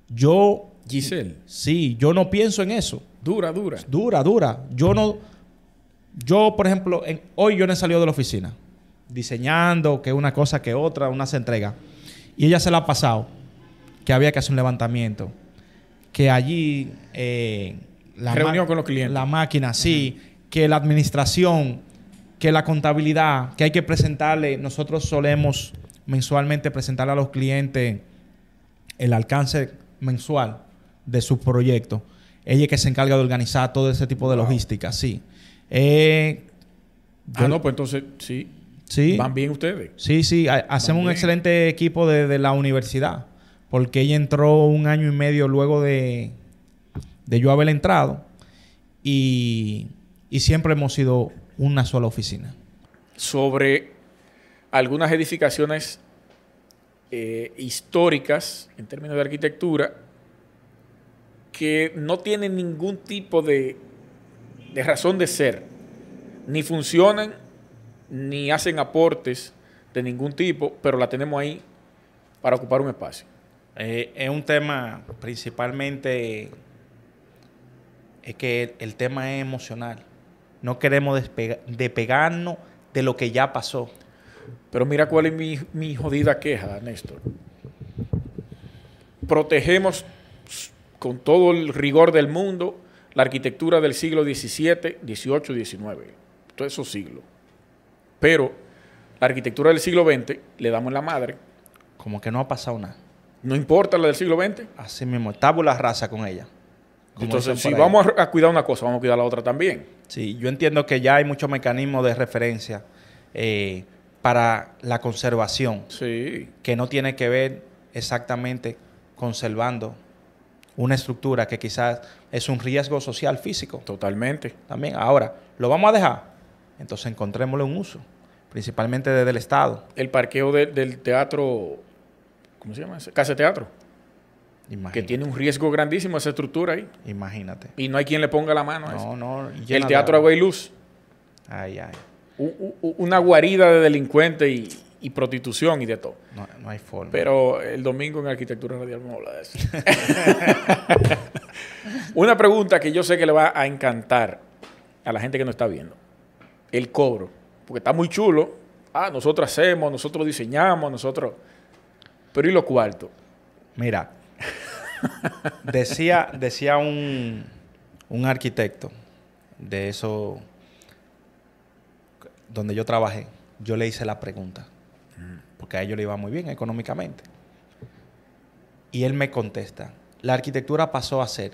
[SPEAKER 2] Yo
[SPEAKER 1] Giselle.
[SPEAKER 2] Sí, yo no pienso en eso.
[SPEAKER 1] Dura, dura.
[SPEAKER 2] Dura, dura. Yo no. Yo, por ejemplo, en- hoy yo no he salido de la oficina diseñando, que una cosa que otra, una se entrega. Y ella se la ha pasado, que había que hacer un levantamiento, que allí eh, la
[SPEAKER 1] Reunión con los clientes.
[SPEAKER 2] La máquina, sí, que la administración, que la contabilidad, que hay que presentarle. Nosotros solemos mensualmente presentarle a los clientes el alcance mensual de sus proyectos. Ella es que se encarga de organizar todo ese tipo de
[SPEAKER 1] Wow.
[SPEAKER 2] logística, sí. Eh,
[SPEAKER 1] Ah,
[SPEAKER 2] yo-
[SPEAKER 1] no, pues entonces sí.
[SPEAKER 2] sí,
[SPEAKER 1] Van bien ustedes.
[SPEAKER 2] sí, sí. ha- Hacemos un excelente equipo de, de la universidad. Porque ella entró un año y medio luego de, de yo haber entrado. Y, y siempre hemos sido una sola oficina.
[SPEAKER 1] Sobre algunas edificaciones eh, históricas en términos de arquitectura que no tienen ningún tipo de, de razón de ser, ni funcionan, ni hacen aportes de ningún tipo, pero la tenemos ahí para ocupar un espacio.
[SPEAKER 2] Eh, es un tema principalmente es que el, el tema es emocional. No queremos despega- despegarnos de lo que ya pasó.
[SPEAKER 1] Pero mira cuál es mi, mi jodida queja, Néstor. Protegemos con todo el rigor del mundo la arquitectura del siglo XVII, XVIII, XIX, todos esos siglos. Pero la arquitectura del siglo XX le damos la madre.
[SPEAKER 2] Como que no ha pasado nada.
[SPEAKER 1] No importa la del siglo XX.
[SPEAKER 2] Así mismo, tabula rasa con ella.
[SPEAKER 1] Entonces, si
[SPEAKER 2] ahí.
[SPEAKER 1] vamos a, a cuidar una cosa, vamos a cuidar la otra también.
[SPEAKER 2] Sí, yo entiendo que ya hay muchos mecanismos de referencia eh, para la conservación,
[SPEAKER 1] Sí.
[SPEAKER 2] que no tiene que ver exactamente conservando una estructura que quizás es un riesgo social físico.
[SPEAKER 1] Totalmente.
[SPEAKER 2] También, ahora, ¿lo vamos a dejar? Entonces encontrémosle un uso, principalmente desde el Estado.
[SPEAKER 1] El parqueo de- del teatro, ¿cómo se llama ese? Casa de Teatro,
[SPEAKER 2] Imagínate.
[SPEAKER 1] que tiene un riesgo grandísimo esa estructura ahí.
[SPEAKER 2] Imagínate.
[SPEAKER 1] Y no hay quien le ponga la mano a eso.
[SPEAKER 2] No, no.
[SPEAKER 1] el
[SPEAKER 2] de
[SPEAKER 1] Teatro
[SPEAKER 2] agua.
[SPEAKER 1] Agua y Luz,
[SPEAKER 2] Ay, ay.
[SPEAKER 1] u- u- u- una guarida de delincuentes y, y prostitución y de todo.
[SPEAKER 2] No, no hay forma.
[SPEAKER 1] Pero el domingo en Arquitectura Radial vamos a hablar de eso. una pregunta que yo sé que le va a encantar a la gente que nos está viendo. El cobro. Porque está muy chulo. Ah, nosotros hacemos, nosotros diseñamos, nosotros... Pero ¿y los cuartos?
[SPEAKER 2] Mira, decía, decía un, un arquitecto de eso donde yo trabajé, yo le hice la pregunta, porque a ellos le iba muy bien económicamente. Y él me contesta, la arquitectura pasó a ser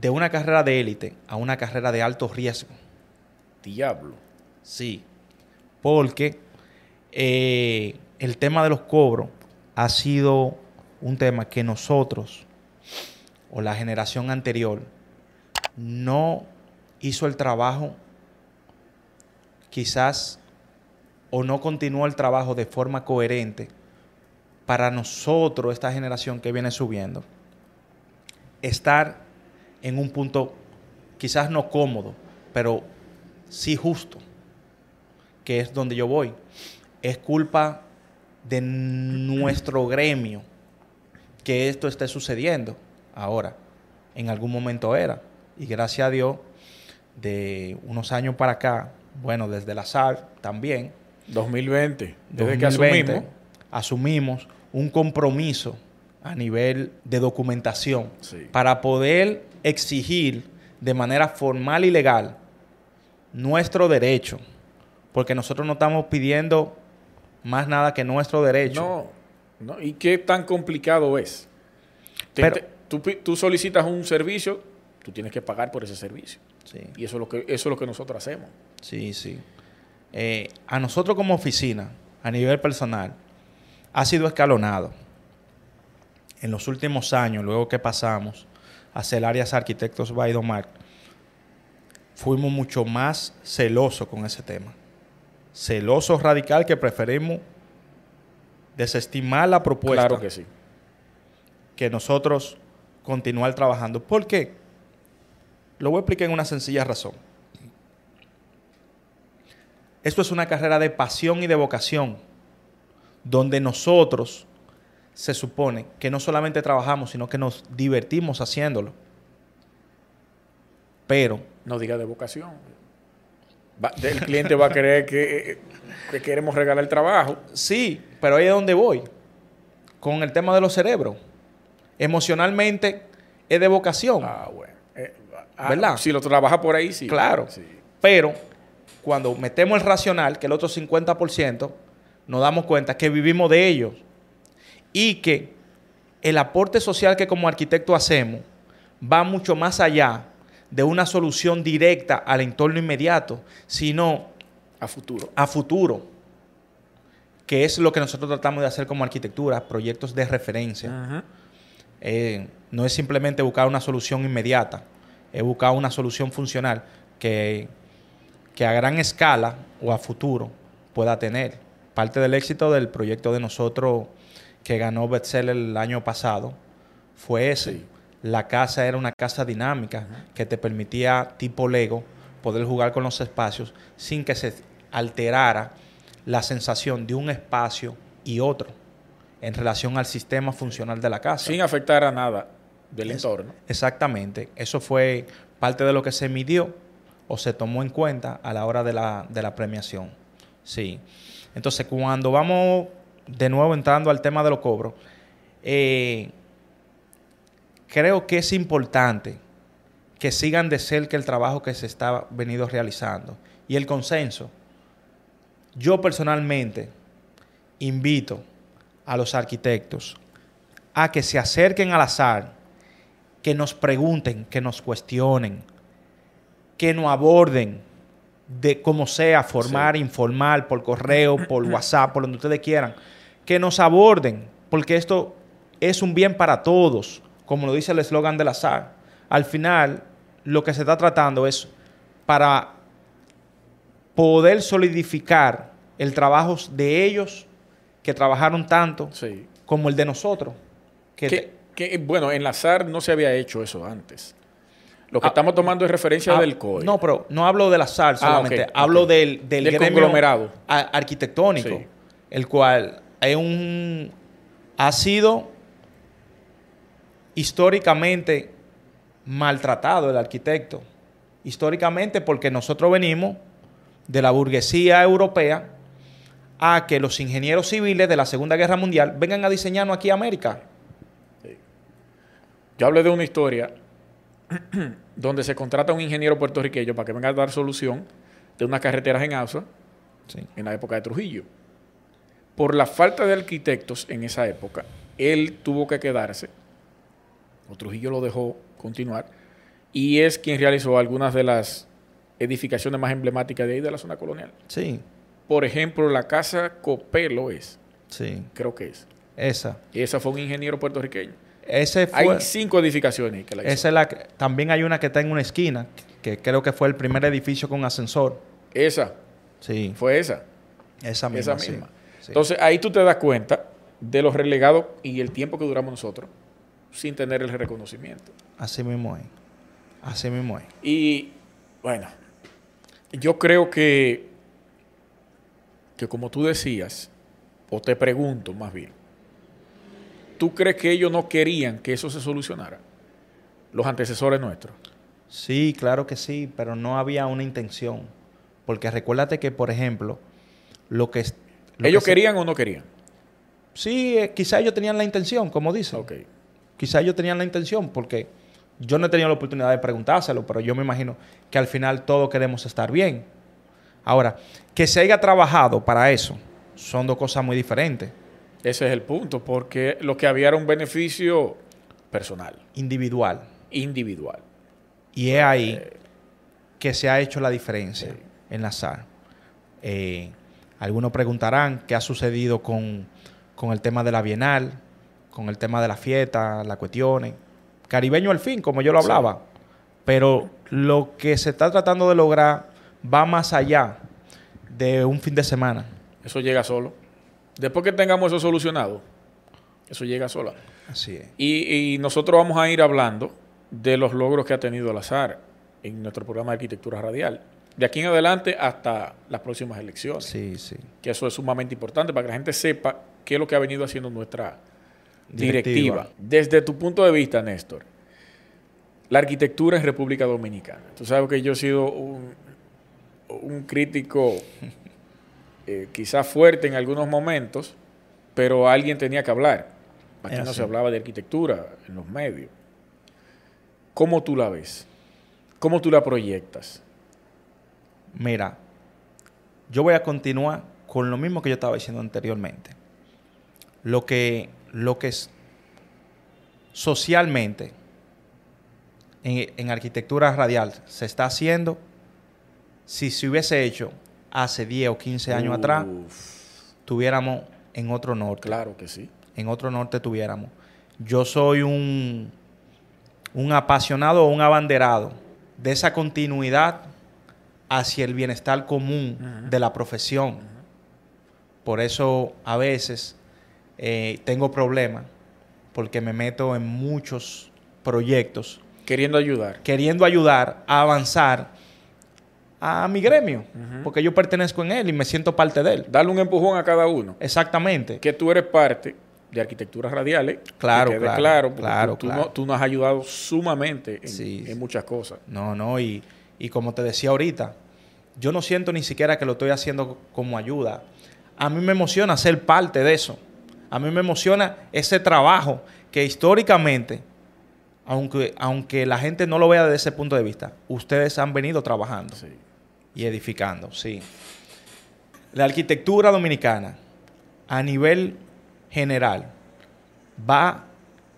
[SPEAKER 2] de una carrera de élite a una carrera de alto riesgo.
[SPEAKER 1] Diablo.
[SPEAKER 2] Sí, porque eh, el tema de los cobros ha sido un tema que nosotros o la generación anterior no hizo el trabajo quizás o no continuó el trabajo de forma coherente para nosotros, esta generación que viene subiendo, estar en un punto quizás no cómodo, pero sí justo, que es donde yo voy. Es culpa de nuestro gremio que esto esté sucediendo ahora. En algún momento era. Y gracias a Dios, de unos años para acá, bueno, desde el azar también,
[SPEAKER 1] 2020. Desde que
[SPEAKER 2] 2020,
[SPEAKER 1] asumimos.
[SPEAKER 2] asumimos un compromiso a nivel de documentación
[SPEAKER 1] Sí.
[SPEAKER 2] para poder exigir de manera formal y legal nuestro derecho. Porque nosotros no estamos pidiendo más nada que nuestro derecho.
[SPEAKER 1] No, no. ¿Y qué tan complicado es?
[SPEAKER 2] Pero-
[SPEAKER 1] te- tú, tú solicitas un servicio, tú tienes que pagar por ese servicio.
[SPEAKER 2] Sí,
[SPEAKER 1] Y eso es lo que, eso es lo que nosotros hacemos.
[SPEAKER 2] sí, sí. Eh, a nosotros como oficina, a nivel personal, ha sido escalonado. En los últimos años, luego que pasamos a ser áreas arquitectos Baidomar, fuimos mucho más celosos con ese tema. Celosos radical que preferimos desestimar la propuesta
[SPEAKER 1] Claro que sí.
[SPEAKER 2] que nosotros continuar trabajando. ¿Por qué? Lo voy a explicar en una sencilla razón. Esto es una carrera de pasión y de vocación, donde nosotros se supone que no solamente trabajamos, sino que nos divertimos haciéndolo. Pero...
[SPEAKER 1] No diga de vocación. El cliente va a creer que, que, queremos regalar el trabajo.
[SPEAKER 2] Sí, pero ahí es donde voy. Con el tema de los cerebros. Emocionalmente es de vocación.
[SPEAKER 1] Ah, bueno. Eh, ah, ¿Verdad? Si lo trabaja por ahí, sí.
[SPEAKER 2] Claro.
[SPEAKER 1] Sí.
[SPEAKER 2] Pero cuando metemos el racional, que el otro 50%, nos damos cuenta que vivimos de ellos y que el aporte social que como arquitecto hacemos va mucho más allá de una solución directa al entorno inmediato, sino
[SPEAKER 1] a futuro.
[SPEAKER 2] A futuro, que es lo que nosotros tratamos de hacer como arquitectura, proyectos de referencia. Eh, no es simplemente buscar una solución inmediata, es buscar una solución funcional que, que a gran escala o a futuro pueda tener. Parte del éxito del proyecto de nosotros que ganó Betseller el año pasado fue ese. La casa era una casa dinámica que te permitía, tipo Lego, poder jugar con los espacios sin que se alterara la sensación de un espacio y otro en relación al sistema funcional de la casa.
[SPEAKER 1] Sin afectar a nada del entorno.
[SPEAKER 2] Exactamente. Eso fue parte de lo que se midió o se tomó en cuenta a la hora de la, de la premiación. Sí. Entonces, cuando vamos de nuevo entrando al tema de los cobros, eh, creo que es importante que sigan de cerca el trabajo que se está venido realizando y el consenso. Yo personalmente invito a los arquitectos a que se acerquen al azar, que nos pregunten, que nos cuestionen, que nos aborden de como sea, formar, informar, por correo, por WhatsApp, por donde ustedes quieran, que nos aborden, porque esto es un bien para todos, como lo dice el eslogan del azar. Al final, lo que se está tratando es para poder solidificar el trabajo de ellos que trabajaron tanto como el de nosotros.
[SPEAKER 1] Que, bueno, en la SAR no se había hecho eso antes. Lo que ah, estamos tomando es referencia ah, del código.
[SPEAKER 2] No, pero no hablo de la SAR ah, solamente, hablo del, del,
[SPEAKER 1] conglomerado
[SPEAKER 2] arquitectónico, el cual es un, ha sido históricamente maltratado el arquitecto. Históricamente porque nosotros venimos de la burguesía europea a que los ingenieros civiles de la Segunda Guerra Mundial vengan a diseñarnos aquí a América.
[SPEAKER 1] Yo hablé de una historia donde se contrata a un ingeniero puertorriqueño para que venga a dar solución de unas carreteras en Ausa en la época de Trujillo. Por la falta de arquitectos en esa época, él tuvo que quedarse, o Trujillo lo dejó continuar, y es quien realizó algunas de las edificaciones más emblemáticas de ahí de la zona colonial.
[SPEAKER 2] Sí.
[SPEAKER 1] Por ejemplo, la casa Copelo es.
[SPEAKER 2] Sí.
[SPEAKER 1] Creo que es.
[SPEAKER 2] Esa.
[SPEAKER 1] Y esa fue un ingeniero puertorriqueño.
[SPEAKER 2] Ese
[SPEAKER 1] hay cinco edificaciones que la
[SPEAKER 2] esa la, También hay una que está en una esquina, que creo que fue el primer edificio con ascensor.
[SPEAKER 1] Esa.
[SPEAKER 2] Sí.
[SPEAKER 1] Fue esa.
[SPEAKER 2] Esa misma.
[SPEAKER 1] Esa misma. Entonces ahí tú te das cuenta de los relegados y el tiempo que duramos nosotros sin tener el reconocimiento.
[SPEAKER 2] Así mismo es. Así mismo es.
[SPEAKER 1] Y bueno, yo creo que, que como tú decías, o te pregunto más bien, ¿tú crees que ellos no querían que eso se solucionara? Los antecesores nuestros.
[SPEAKER 2] Sí, claro que sí, pero no había una intención. Porque recuérdate que, por ejemplo, lo que
[SPEAKER 1] ¿Ellos querían o no querían?
[SPEAKER 2] Sí, eh, quizá ellos tenían la intención, como dicen.
[SPEAKER 1] Ok.
[SPEAKER 2] Quizá ellos tenían la intención, porque yo no he tenido la oportunidad de preguntárselo, pero yo me imagino que al final todos queremos estar bien. Ahora, que se haya trabajado para eso, son dos cosas muy diferentes.
[SPEAKER 1] Ese es el punto, porque lo que había era un beneficio personal.
[SPEAKER 2] Individual.
[SPEAKER 1] Individual.
[SPEAKER 2] Y es ahí eh, que se ha hecho la diferencia en la SAR. Eh, algunos preguntarán qué ha sucedido con, el tema de la Bienal, con el tema de la fiesta, las cuestiones. Caribeño al fin, como yo lo hablaba. Pero lo que se está tratando de lograr va más allá de un fin de semana.
[SPEAKER 1] Eso llega solo. Después que tengamos eso solucionado, eso llega solo.
[SPEAKER 2] Así es.
[SPEAKER 1] Y, y nosotros vamos a ir hablando de los logros que ha tenido el azar en nuestro programa de arquitectura radial de aquí en adelante hasta las próximas elecciones.
[SPEAKER 2] Sí, sí.
[SPEAKER 1] Que eso es sumamente importante para que la gente sepa qué es lo que ha venido haciendo nuestra, directiva. Desde tu punto de vista, Néstor, la arquitectura en República Dominicana. Tú sabes que yo he sido un, un crítico eh, quizás fuerte en algunos momentos, pero alguien tenía que hablar. Aquí no se hablaba de arquitectura en los medios. ¿Cómo tú la ves? ¿Cómo tú la proyectas?
[SPEAKER 2] Mira, yo voy a continuar con lo mismo que yo estaba diciendo anteriormente. Lo que, lo que es socialmente en, en arquitectura radial se está haciendo, si se hubiese hecho hace 10 o 15 años atrás, tuviéramos en otro norte.
[SPEAKER 1] Claro que sí.
[SPEAKER 2] En otro norte tuviéramos. Yo soy un, un apasionado o un abanderado de esa continuidad hacia el bienestar común de la profesión. Por eso a veces eh, tengo problemas porque me meto en muchos proyectos.
[SPEAKER 1] Queriendo ayudar.
[SPEAKER 2] Queriendo ayudar a avanzar a mi gremio, porque yo pertenezco en él y me siento parte de él.
[SPEAKER 1] Darle un empujón a cada uno.
[SPEAKER 2] Exactamente.
[SPEAKER 1] Que tú eres parte de arquitecturas radiales.
[SPEAKER 2] Claro,
[SPEAKER 1] que
[SPEAKER 2] claro,
[SPEAKER 1] claro,
[SPEAKER 2] claro,
[SPEAKER 1] tú,
[SPEAKER 2] claro.
[SPEAKER 1] No, tú nos has ayudado sumamente en,
[SPEAKER 2] Sí.
[SPEAKER 1] en muchas cosas.
[SPEAKER 2] No, no, y, y como te decía ahorita, yo no siento ni siquiera que lo estoy haciendo como ayuda. A mí me emociona ser parte de eso. A mí me emociona ese trabajo que históricamente, aunque, aunque la gente no lo vea desde ese punto de vista, ustedes han venido trabajando
[SPEAKER 1] Sí.
[SPEAKER 2] y edificando, sí. La arquitectura dominicana, a nivel general, va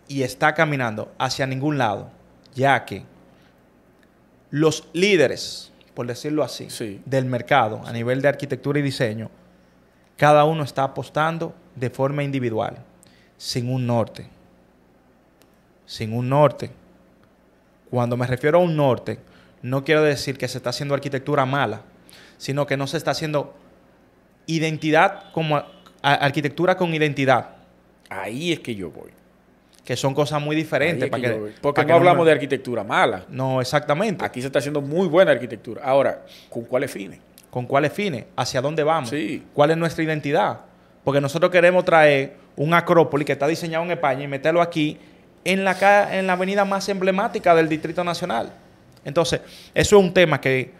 [SPEAKER 2] y está caminando hacia ningún lado, ya que los líderes, por decirlo así,
[SPEAKER 1] Sí.
[SPEAKER 2] del mercado a nivel de arquitectura y diseño, cada uno está apostando de forma individual, sin un norte. Sin un norte. Cuando me refiero a un norte, no quiero decir que se está haciendo arquitectura mala, sino que no se está haciendo identidad como arquitectura con identidad,
[SPEAKER 1] Ahí es que yo voy.
[SPEAKER 2] que son cosas muy diferentes.
[SPEAKER 1] es
[SPEAKER 2] para
[SPEAKER 1] que. Porque
[SPEAKER 2] para
[SPEAKER 1] no
[SPEAKER 2] que
[SPEAKER 1] hablamos de arquitectura mala.
[SPEAKER 2] No, exactamente.
[SPEAKER 1] Aquí se está haciendo muy buena arquitectura. Ahora, ¿con cuáles fines?
[SPEAKER 2] ¿Con cuáles fines? ¿Hacia dónde vamos?
[SPEAKER 1] Sí.
[SPEAKER 2] ¿Cuál es nuestra identidad? Porque nosotros queremos traer un acrópolis que está diseñado en España y meterlo aquí en la, en la avenida más emblemática del Distrito Nacional. Entonces, eso es un tema que,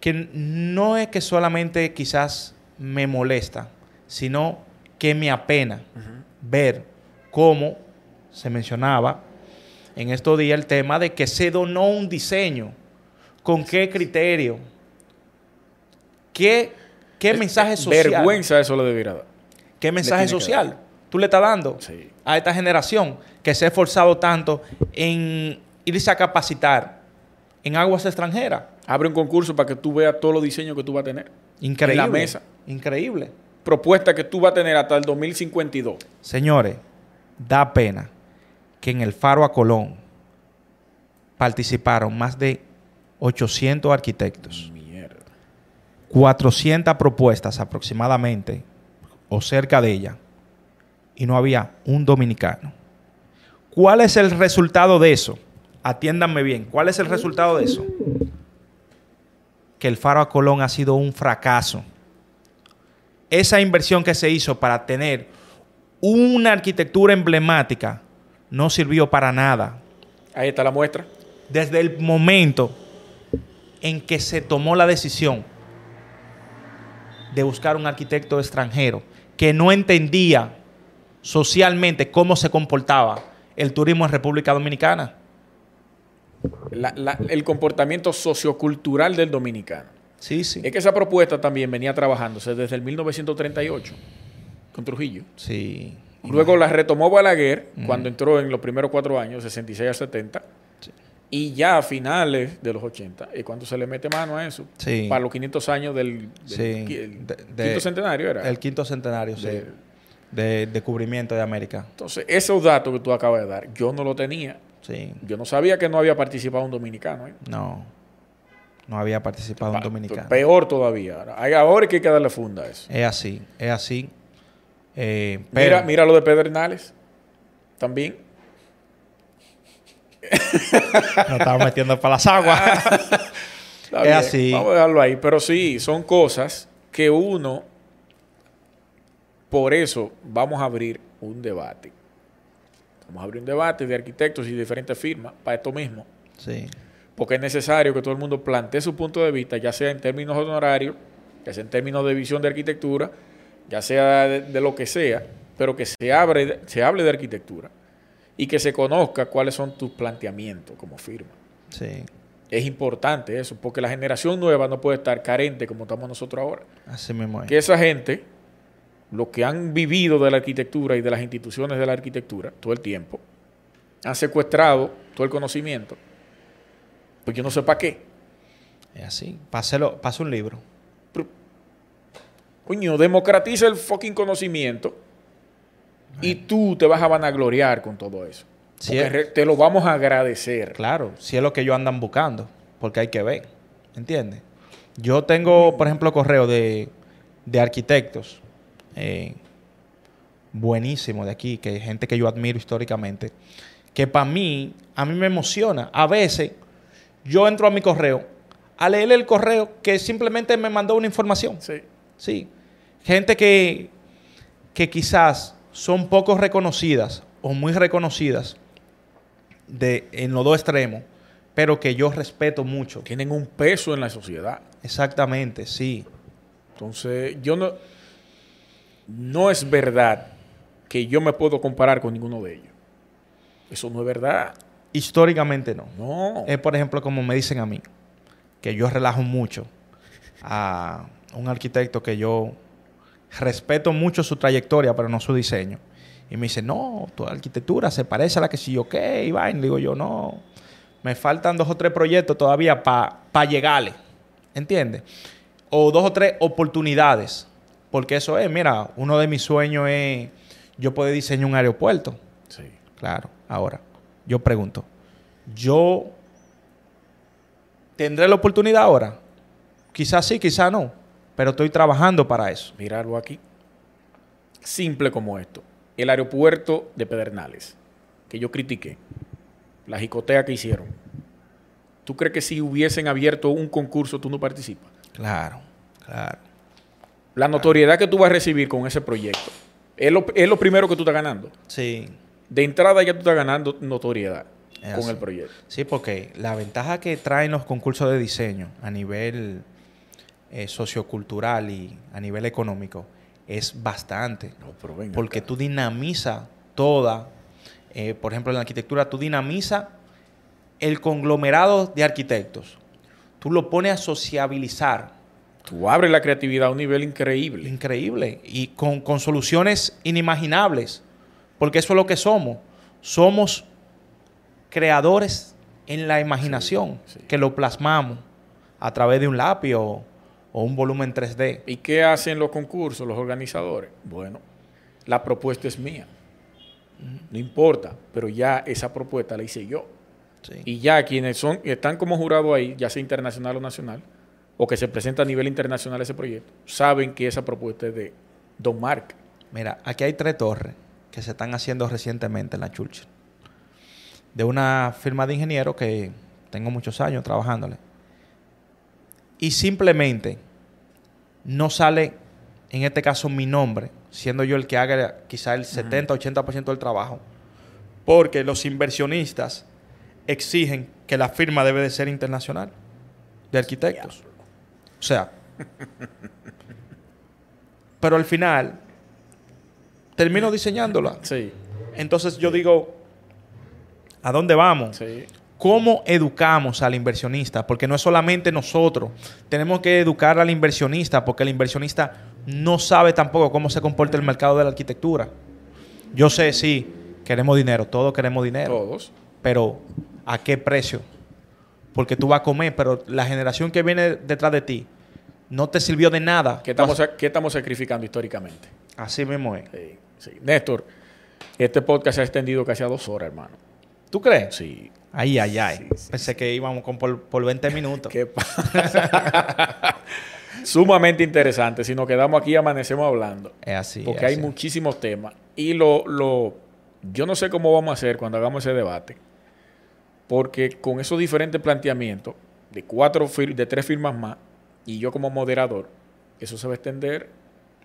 [SPEAKER 2] que no es que solamente quizás me molesta, sino que me apena ver cómo se mencionaba en estos días el tema de que se donó un diseño. ¿Con qué criterio? ¿Qué, qué mensaje social?
[SPEAKER 1] Vergüenza eso le debiera dar.
[SPEAKER 2] ¿Qué mensaje social tú le estás dando
[SPEAKER 1] Sí.
[SPEAKER 2] a esta generación que se ha esforzado tanto en irse a capacitar en aguas extranjeras?
[SPEAKER 1] Abre un concurso para que tú veas todos los diseños que tú vas a tener.
[SPEAKER 2] Increíble.
[SPEAKER 1] En la mesa.
[SPEAKER 2] Increíble.
[SPEAKER 1] Propuesta que tú vas a tener hasta el 2052.
[SPEAKER 2] Señores, da pena que en el Faro a Colón participaron más de 800 arquitectos. 400 propuestas aproximadamente, o cerca de ella, y no había un dominicano. ¿Cuál es el resultado de eso? Atiéndanme bien, ¿cuál es el resultado de eso? Que el Faro a Colón ha sido un fracaso. Esa inversión que se hizo para tener una arquitectura emblemática no sirvió para nada.
[SPEAKER 1] Ahí está la muestra.
[SPEAKER 2] Desde el momento en que se tomó la decisión de buscar un arquitecto extranjero que no entendía socialmente cómo se comportaba el turismo en República Dominicana.
[SPEAKER 1] La- la- el comportamiento sociocultural del dominicano.
[SPEAKER 2] Sí, sí.
[SPEAKER 1] Es que esa propuesta también venía trabajándose desde el 1938 con Trujillo.
[SPEAKER 2] Sí.
[SPEAKER 1] Luego la retomó Balaguer cuando entró en los primeros cuatro años, 66 a 70. Y ya a finales de los 80 es cuando se le mete mano a eso.
[SPEAKER 2] Sí.
[SPEAKER 1] Para los 500 años del, del
[SPEAKER 2] Sí.
[SPEAKER 1] el
[SPEAKER 2] De- de-
[SPEAKER 1] quinto centenario era.
[SPEAKER 2] El quinto centenario, sí.
[SPEAKER 1] De-
[SPEAKER 2] De descubrimiento de América.
[SPEAKER 1] Entonces, esos datos que tú acabas de dar, yo no lo tenía.
[SPEAKER 2] Sí.
[SPEAKER 1] Yo no sabía que no había participado un dominicano. ¿eh?
[SPEAKER 2] No. No había participado un
[SPEAKER 1] Pa-
[SPEAKER 2] dominicano.
[SPEAKER 1] Peor todavía. Ahora, hay- ahora hay que darle funda a eso.
[SPEAKER 2] Es así, es así. Eh,
[SPEAKER 1] Mira,
[SPEAKER 2] pero-
[SPEAKER 1] mira lo de Pedernales. También.
[SPEAKER 2] Nos estamos metiendo para las aguas.
[SPEAKER 1] Está
[SPEAKER 2] Es
[SPEAKER 1] bien,
[SPEAKER 2] así.
[SPEAKER 1] Vamos a dejarlo ahí. Pero sí, son cosas que uno, por eso vamos a abrir un debate. Vamos a abrir un debate de arquitectos y diferentes firmas para esto mismo.
[SPEAKER 2] Sí.
[SPEAKER 1] Porque es necesario que todo el mundo plantee su punto de vista, ya sea en términos honorarios, ya sea en términos de visión de arquitectura, ya sea de, de lo que sea, pero que se, abre, se hable de arquitectura y que se conozca cuáles son tus planteamientos como firma.
[SPEAKER 2] Sí.
[SPEAKER 1] Es importante eso, porque la generación nueva no puede estar carente como estamos nosotros ahora.
[SPEAKER 2] Así mismo es.
[SPEAKER 1] Que esa gente, los que han vivido de la arquitectura y de las instituciones de la arquitectura todo el tiempo, han secuestrado todo el conocimiento. Pues yo no sé para qué.
[SPEAKER 2] Es así. Páselo, pase un libro.
[SPEAKER 1] Coño, democratiza el fucking conocimiento y tú te vas a vanagloriar con todo eso.
[SPEAKER 2] Es-
[SPEAKER 1] te lo vamos a agradecer.
[SPEAKER 2] Claro, si es lo que ellos andan buscando, porque hay que ver, ¿entiendes? Yo tengo, por ejemplo, correo de, de arquitectos, eh, buenísimo de aquí, que gente que yo admiro históricamente, que para mí, a mí me emociona. A veces yo entro a mi correo a leer el correo que simplemente me mandó una información.
[SPEAKER 1] Sí.
[SPEAKER 2] Sí. Gente que, que quizás son poco reconocidas o muy reconocidas de, en los dos extremos, pero que yo respeto mucho.
[SPEAKER 1] Tienen un peso en la sociedad.
[SPEAKER 2] Exactamente, sí.
[SPEAKER 1] Entonces, yo no. No es verdad que yo me puedo comparar con ninguno de ellos. Eso no es verdad.
[SPEAKER 2] Históricamente no.
[SPEAKER 1] No.
[SPEAKER 2] Es, por ejemplo, como me dicen a mí, que yo relajo mucho a un arquitecto que yo respeto mucho su trayectoria, pero no su diseño. Y me dice, no, tu arquitectura se parece a la que si yo qué, y vaina. Le digo yo, no, me faltan dos o tres proyectos todavía para llegarle. ¿Entiendes? O dos o tres oportunidades. Porque eso es, mira, uno de mis sueños es yo poder diseñar un aeropuerto.
[SPEAKER 1] Sí.
[SPEAKER 2] Claro. Ahora, yo pregunto, ¿yo tendré la oportunidad ahora? Quizás sí, quizás no, pero estoy trabajando para eso.
[SPEAKER 1] Mirarlo aquí. Simple como esto. El aeropuerto de Pedernales, que yo critiqué, la jicotea que hicieron. ¿Tú crees que si hubiesen abierto un concurso tú no participas?
[SPEAKER 2] Claro, claro.
[SPEAKER 1] La notoriedad que tú vas a recibir con ese proyecto es lo, es lo primero que tú estás ganando.
[SPEAKER 2] Sí,
[SPEAKER 1] De entrada ya tú estás ganando notoriedad
[SPEAKER 2] Es
[SPEAKER 1] con
[SPEAKER 2] así.
[SPEAKER 1] el proyecto.
[SPEAKER 2] sí, porque la ventaja que traen los concursos de diseño a nivel eh, sociocultural y a nivel económico es bastante.
[SPEAKER 1] No, pero venga
[SPEAKER 2] Porque tú dinamizas toda, eh, por ejemplo, en la arquitectura, tú dinamizas el conglomerado de arquitectos. Tú lo pones a sociabilizar.
[SPEAKER 1] Tú abres la creatividad a un nivel increíble.
[SPEAKER 2] Increíble. Y con, con soluciones inimaginables. Porque eso es lo que somos. Somos creadores en la imaginación.
[SPEAKER 1] Sí, sí.
[SPEAKER 2] Que lo plasmamos a través de un lápiz o, o un volumen 3D.
[SPEAKER 1] ¿Y qué hacen los concursos, los organizadores? Bueno, la propuesta es mía. No importa, pero ya esa propuesta la hice yo.
[SPEAKER 2] Sí.
[SPEAKER 1] Y ya quienes son, están como jurado ahí, ya sea internacional o nacional, o que se presenta a nivel internacional ese proyecto, saben que esa propuesta es de Don Mark.
[SPEAKER 2] Mira, aquí hay tres torres que se están haciendo recientemente en la Churchill. De una firma de ingenieros que tengo muchos años trabajándole. Y simplemente no sale, en este caso, mi nombre, siendo yo el que haga quizá el 70-80% del trabajo. Porque los inversionistas exigen que la firma debe de ser internacional de arquitectos. O sea, pero al final termino diseñándola.
[SPEAKER 1] Sí,
[SPEAKER 2] Entonces yo digo, ¿a dónde vamos?
[SPEAKER 1] sí.
[SPEAKER 2] ¿Cómo educamos al inversionista? Porque no es solamente nosotros. Tenemos que educar al inversionista porque el inversionista no sabe tampoco cómo se comporta el mercado de la arquitectura. Yo sé, sí, queremos dinero, todos queremos dinero.
[SPEAKER 1] Todos.
[SPEAKER 2] Pero ¿a qué precio? Porque tú vas a comer, pero la generación que viene detrás de ti no te sirvió de nada.
[SPEAKER 1] ¿Qué estamos, ¿Qué estamos sacrificando históricamente?
[SPEAKER 2] Así mismo es.
[SPEAKER 1] Sí, sí. Néstor, este podcast se ha extendido casi a dos horas, hermano.
[SPEAKER 2] ¿Tú crees?
[SPEAKER 1] Sí.
[SPEAKER 2] Ay, ay, ay.
[SPEAKER 1] Sí, sí,
[SPEAKER 2] Pensé que íbamos con por, por 20 minutos.
[SPEAKER 1] ¿Qué pasa? Sumamente interesante. Si nos quedamos aquí, amanecemos hablando.
[SPEAKER 2] Es así.
[SPEAKER 1] porque
[SPEAKER 2] es
[SPEAKER 1] hay
[SPEAKER 2] así.
[SPEAKER 1] muchísimos temas. Y lo, lo, yo no sé cómo vamos a hacer cuando hagamos ese debate. Porque con esos diferentes planteamientos de cuatro fir- de tres firmas más, y yo como moderador, eso se va a extender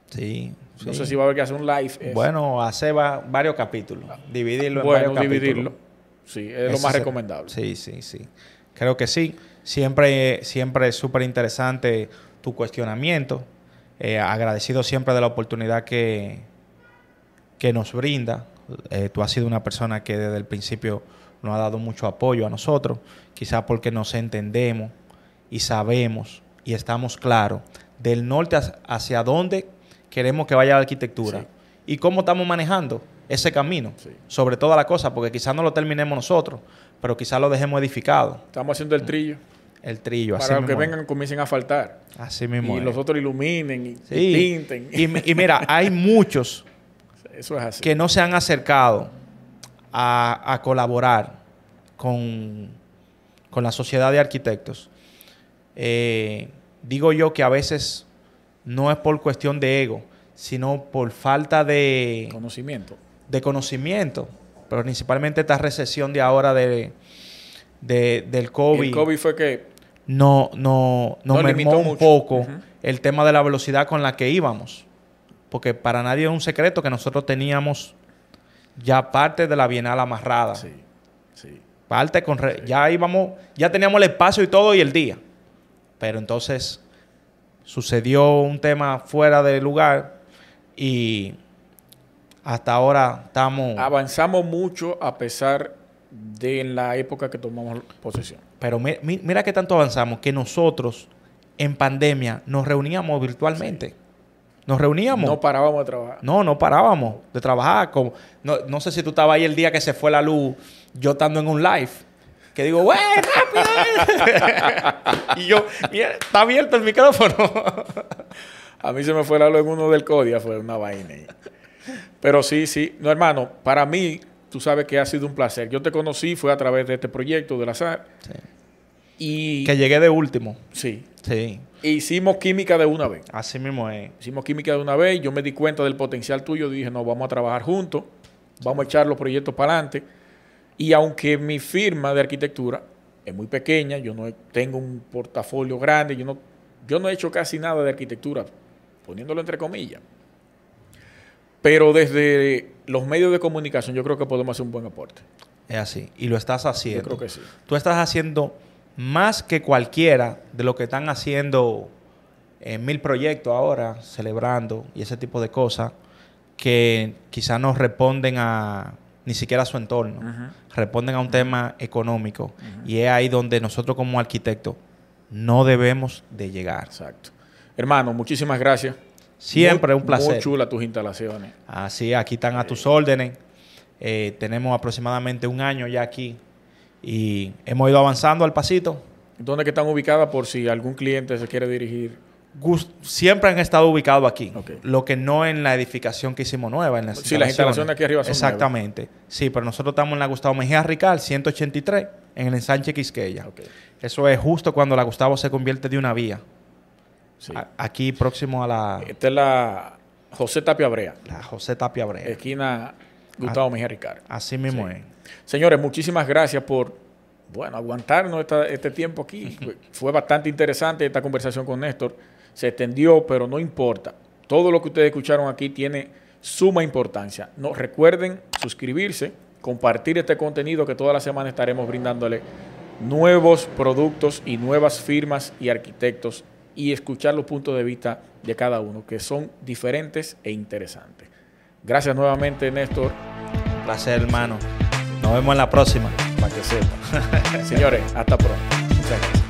[SPEAKER 2] Sí.
[SPEAKER 1] No sé si va a haber que hacer un live. eso.
[SPEAKER 2] Bueno, hacer va- varios capítulos. Dividirlo en
[SPEAKER 1] bueno,
[SPEAKER 2] varios
[SPEAKER 1] dividirlo.
[SPEAKER 2] capítulos.
[SPEAKER 1] Sí, es lo más recomendable.
[SPEAKER 2] Sí, sí, sí. Creo que sí. Siempre, siempre es súper interesante tu cuestionamiento. Eh, agradecido siempre de la oportunidad que, que nos brinda. Eh, tú has sido una persona que desde el principio nos ha dado mucho apoyo a nosotros, quizás porque nos entendemos y sabemos y estamos claros del norte hacia- hacia dónde queremos que vaya la arquitectura
[SPEAKER 1] Sí.
[SPEAKER 2] y cómo estamos manejando ese camino
[SPEAKER 1] Sí.
[SPEAKER 2] sobre toda la cosa, porque quizás no lo terminemos nosotros, pero quizás lo dejemos edificado,
[SPEAKER 1] Estamos haciendo el trillo
[SPEAKER 2] el trillo, así
[SPEAKER 1] para que
[SPEAKER 2] mismo es.
[SPEAKER 1] vengan comiencen a faltar.
[SPEAKER 2] Así mismo
[SPEAKER 1] Y
[SPEAKER 2] es.
[SPEAKER 1] los otros iluminen y,
[SPEAKER 2] Sí.
[SPEAKER 1] y pinten.
[SPEAKER 2] Y, mi- y mira, hay muchos
[SPEAKER 1] Eso es así.
[SPEAKER 2] que no se han acercado a, a colaborar con, con la sociedad de arquitectos. Eh, digo yo que a veces no es por cuestión de ego, sino por falta de,
[SPEAKER 1] Conocimiento.
[SPEAKER 2] De conocimiento, pero principalmente esta recesión de ahora de, de- del COVID,
[SPEAKER 1] El COVID fue que
[SPEAKER 2] no, no, nos
[SPEAKER 1] Nos
[SPEAKER 2] mermó un
[SPEAKER 1] mucho.
[SPEAKER 2] poco el tema de la velocidad con la que íbamos. Porque para nadie es un secreto que nosotros teníamos ya parte de la Bienal amarrada.
[SPEAKER 1] Sí, sí.
[SPEAKER 2] Parte con re- ya íbamos, ya teníamos el espacio y todo y el día. Pero entonces sucedió un tema fuera de lugar y hasta ahora estamos.
[SPEAKER 1] Avanzamos mucho a pesar de la época que tomamos posesión.
[SPEAKER 2] Pero mi- mi- mira qué tanto avanzamos que nosotros en pandemia nos reuníamos virtualmente. Nos reuníamos.
[SPEAKER 1] No parábamos de trabajar.
[SPEAKER 2] No, no parábamos de trabajar. Como, no, no sé si tú estabas ahí el día que se fue la luz, yo estando en un live. Que digo, ¡güey, rápido! y yo, está abierto el micrófono.
[SPEAKER 1] A mí se me fue la luz en uno del Codia, fue una vaina. Pero sí, sí. No, hermano, para mí, tú sabes que ha sido un placer. Yo te conocí, fue a través de este proyecto del azar. Y
[SPEAKER 2] que llegué de último.
[SPEAKER 1] sí,
[SPEAKER 2] Sí,
[SPEAKER 1] hicimos química de una vez.
[SPEAKER 2] así mismo es.
[SPEAKER 1] Hicimos química de una vez. Yo me di cuenta del potencial tuyo. Dije, no, vamos a trabajar juntos. Vamos a echar los proyectos para adelante. Y aunque mi firma de arquitectura es muy pequeña, yo no tengo un portafolio grande, yo no, yo no he hecho casi nada de arquitectura, poniéndolo entre comillas. Pero desde los medios de comunicación yo creo que podemos hacer un buen aporte.
[SPEAKER 2] Es así. Y lo estás haciendo.
[SPEAKER 1] Yo creo que sí.
[SPEAKER 2] Tú estás haciendo más que cualquiera de lo que están haciendo en mil proyectos ahora, celebrando y ese tipo de cosas, que quizás no responden a ni siquiera a su entorno, responden a un tema económico. Y es ahí donde nosotros como arquitectos no debemos de llegar.
[SPEAKER 1] Exacto. Hermano, muchísimas gracias.
[SPEAKER 2] Siempre
[SPEAKER 1] Muy-
[SPEAKER 2] un placer.
[SPEAKER 1] Muy chula tus instalaciones.
[SPEAKER 2] Así, aquí están a tus órdenes. Eh, tenemos aproximadamente un año ya aquí y hemos ido avanzando al pasito.
[SPEAKER 1] ¿Dónde que están ubicadas por si algún cliente se quiere dirigir?
[SPEAKER 2] Gus- siempre han estado ubicados aquí. Lo que no en la edificación que hicimos nueva. En las
[SPEAKER 1] Sí, las instalaciones aquí arriba son
[SPEAKER 2] Exactamente. Sí, pero nosotros estamos en la Gustavo Mejía Rical, 183, en el ensanche Quisqueya. Eso es justo cuando la Gustavo se convierte de una vía.
[SPEAKER 1] Sí.
[SPEAKER 2] A- aquí próximo a la,
[SPEAKER 1] Esta es la José Tapia Brea,
[SPEAKER 2] la José Tapia Brea.
[SPEAKER 1] esquina Gustavo Mejía Ricard.
[SPEAKER 2] Así mismo
[SPEAKER 1] Sí.
[SPEAKER 2] es.
[SPEAKER 1] Señores, muchísimas gracias por bueno, aguantarnos esta- este tiempo aquí. Fue- Fue bastante interesante esta conversación con Néstor. Se extendió, pero no importa. Todo lo que ustedes escucharon aquí tiene suma importancia. No, recuerden suscribirse, compartir este contenido que toda la semana estaremos brindándole nuevos productos y nuevas firmas y arquitectos y escuchar los puntos de vista de cada uno, que son diferentes e interesantes. Gracias nuevamente, Néstor.
[SPEAKER 2] Un placer, hermano. Nos vemos en la próxima.
[SPEAKER 1] para que sepan. Señores, hasta pronto. Muchas gracias.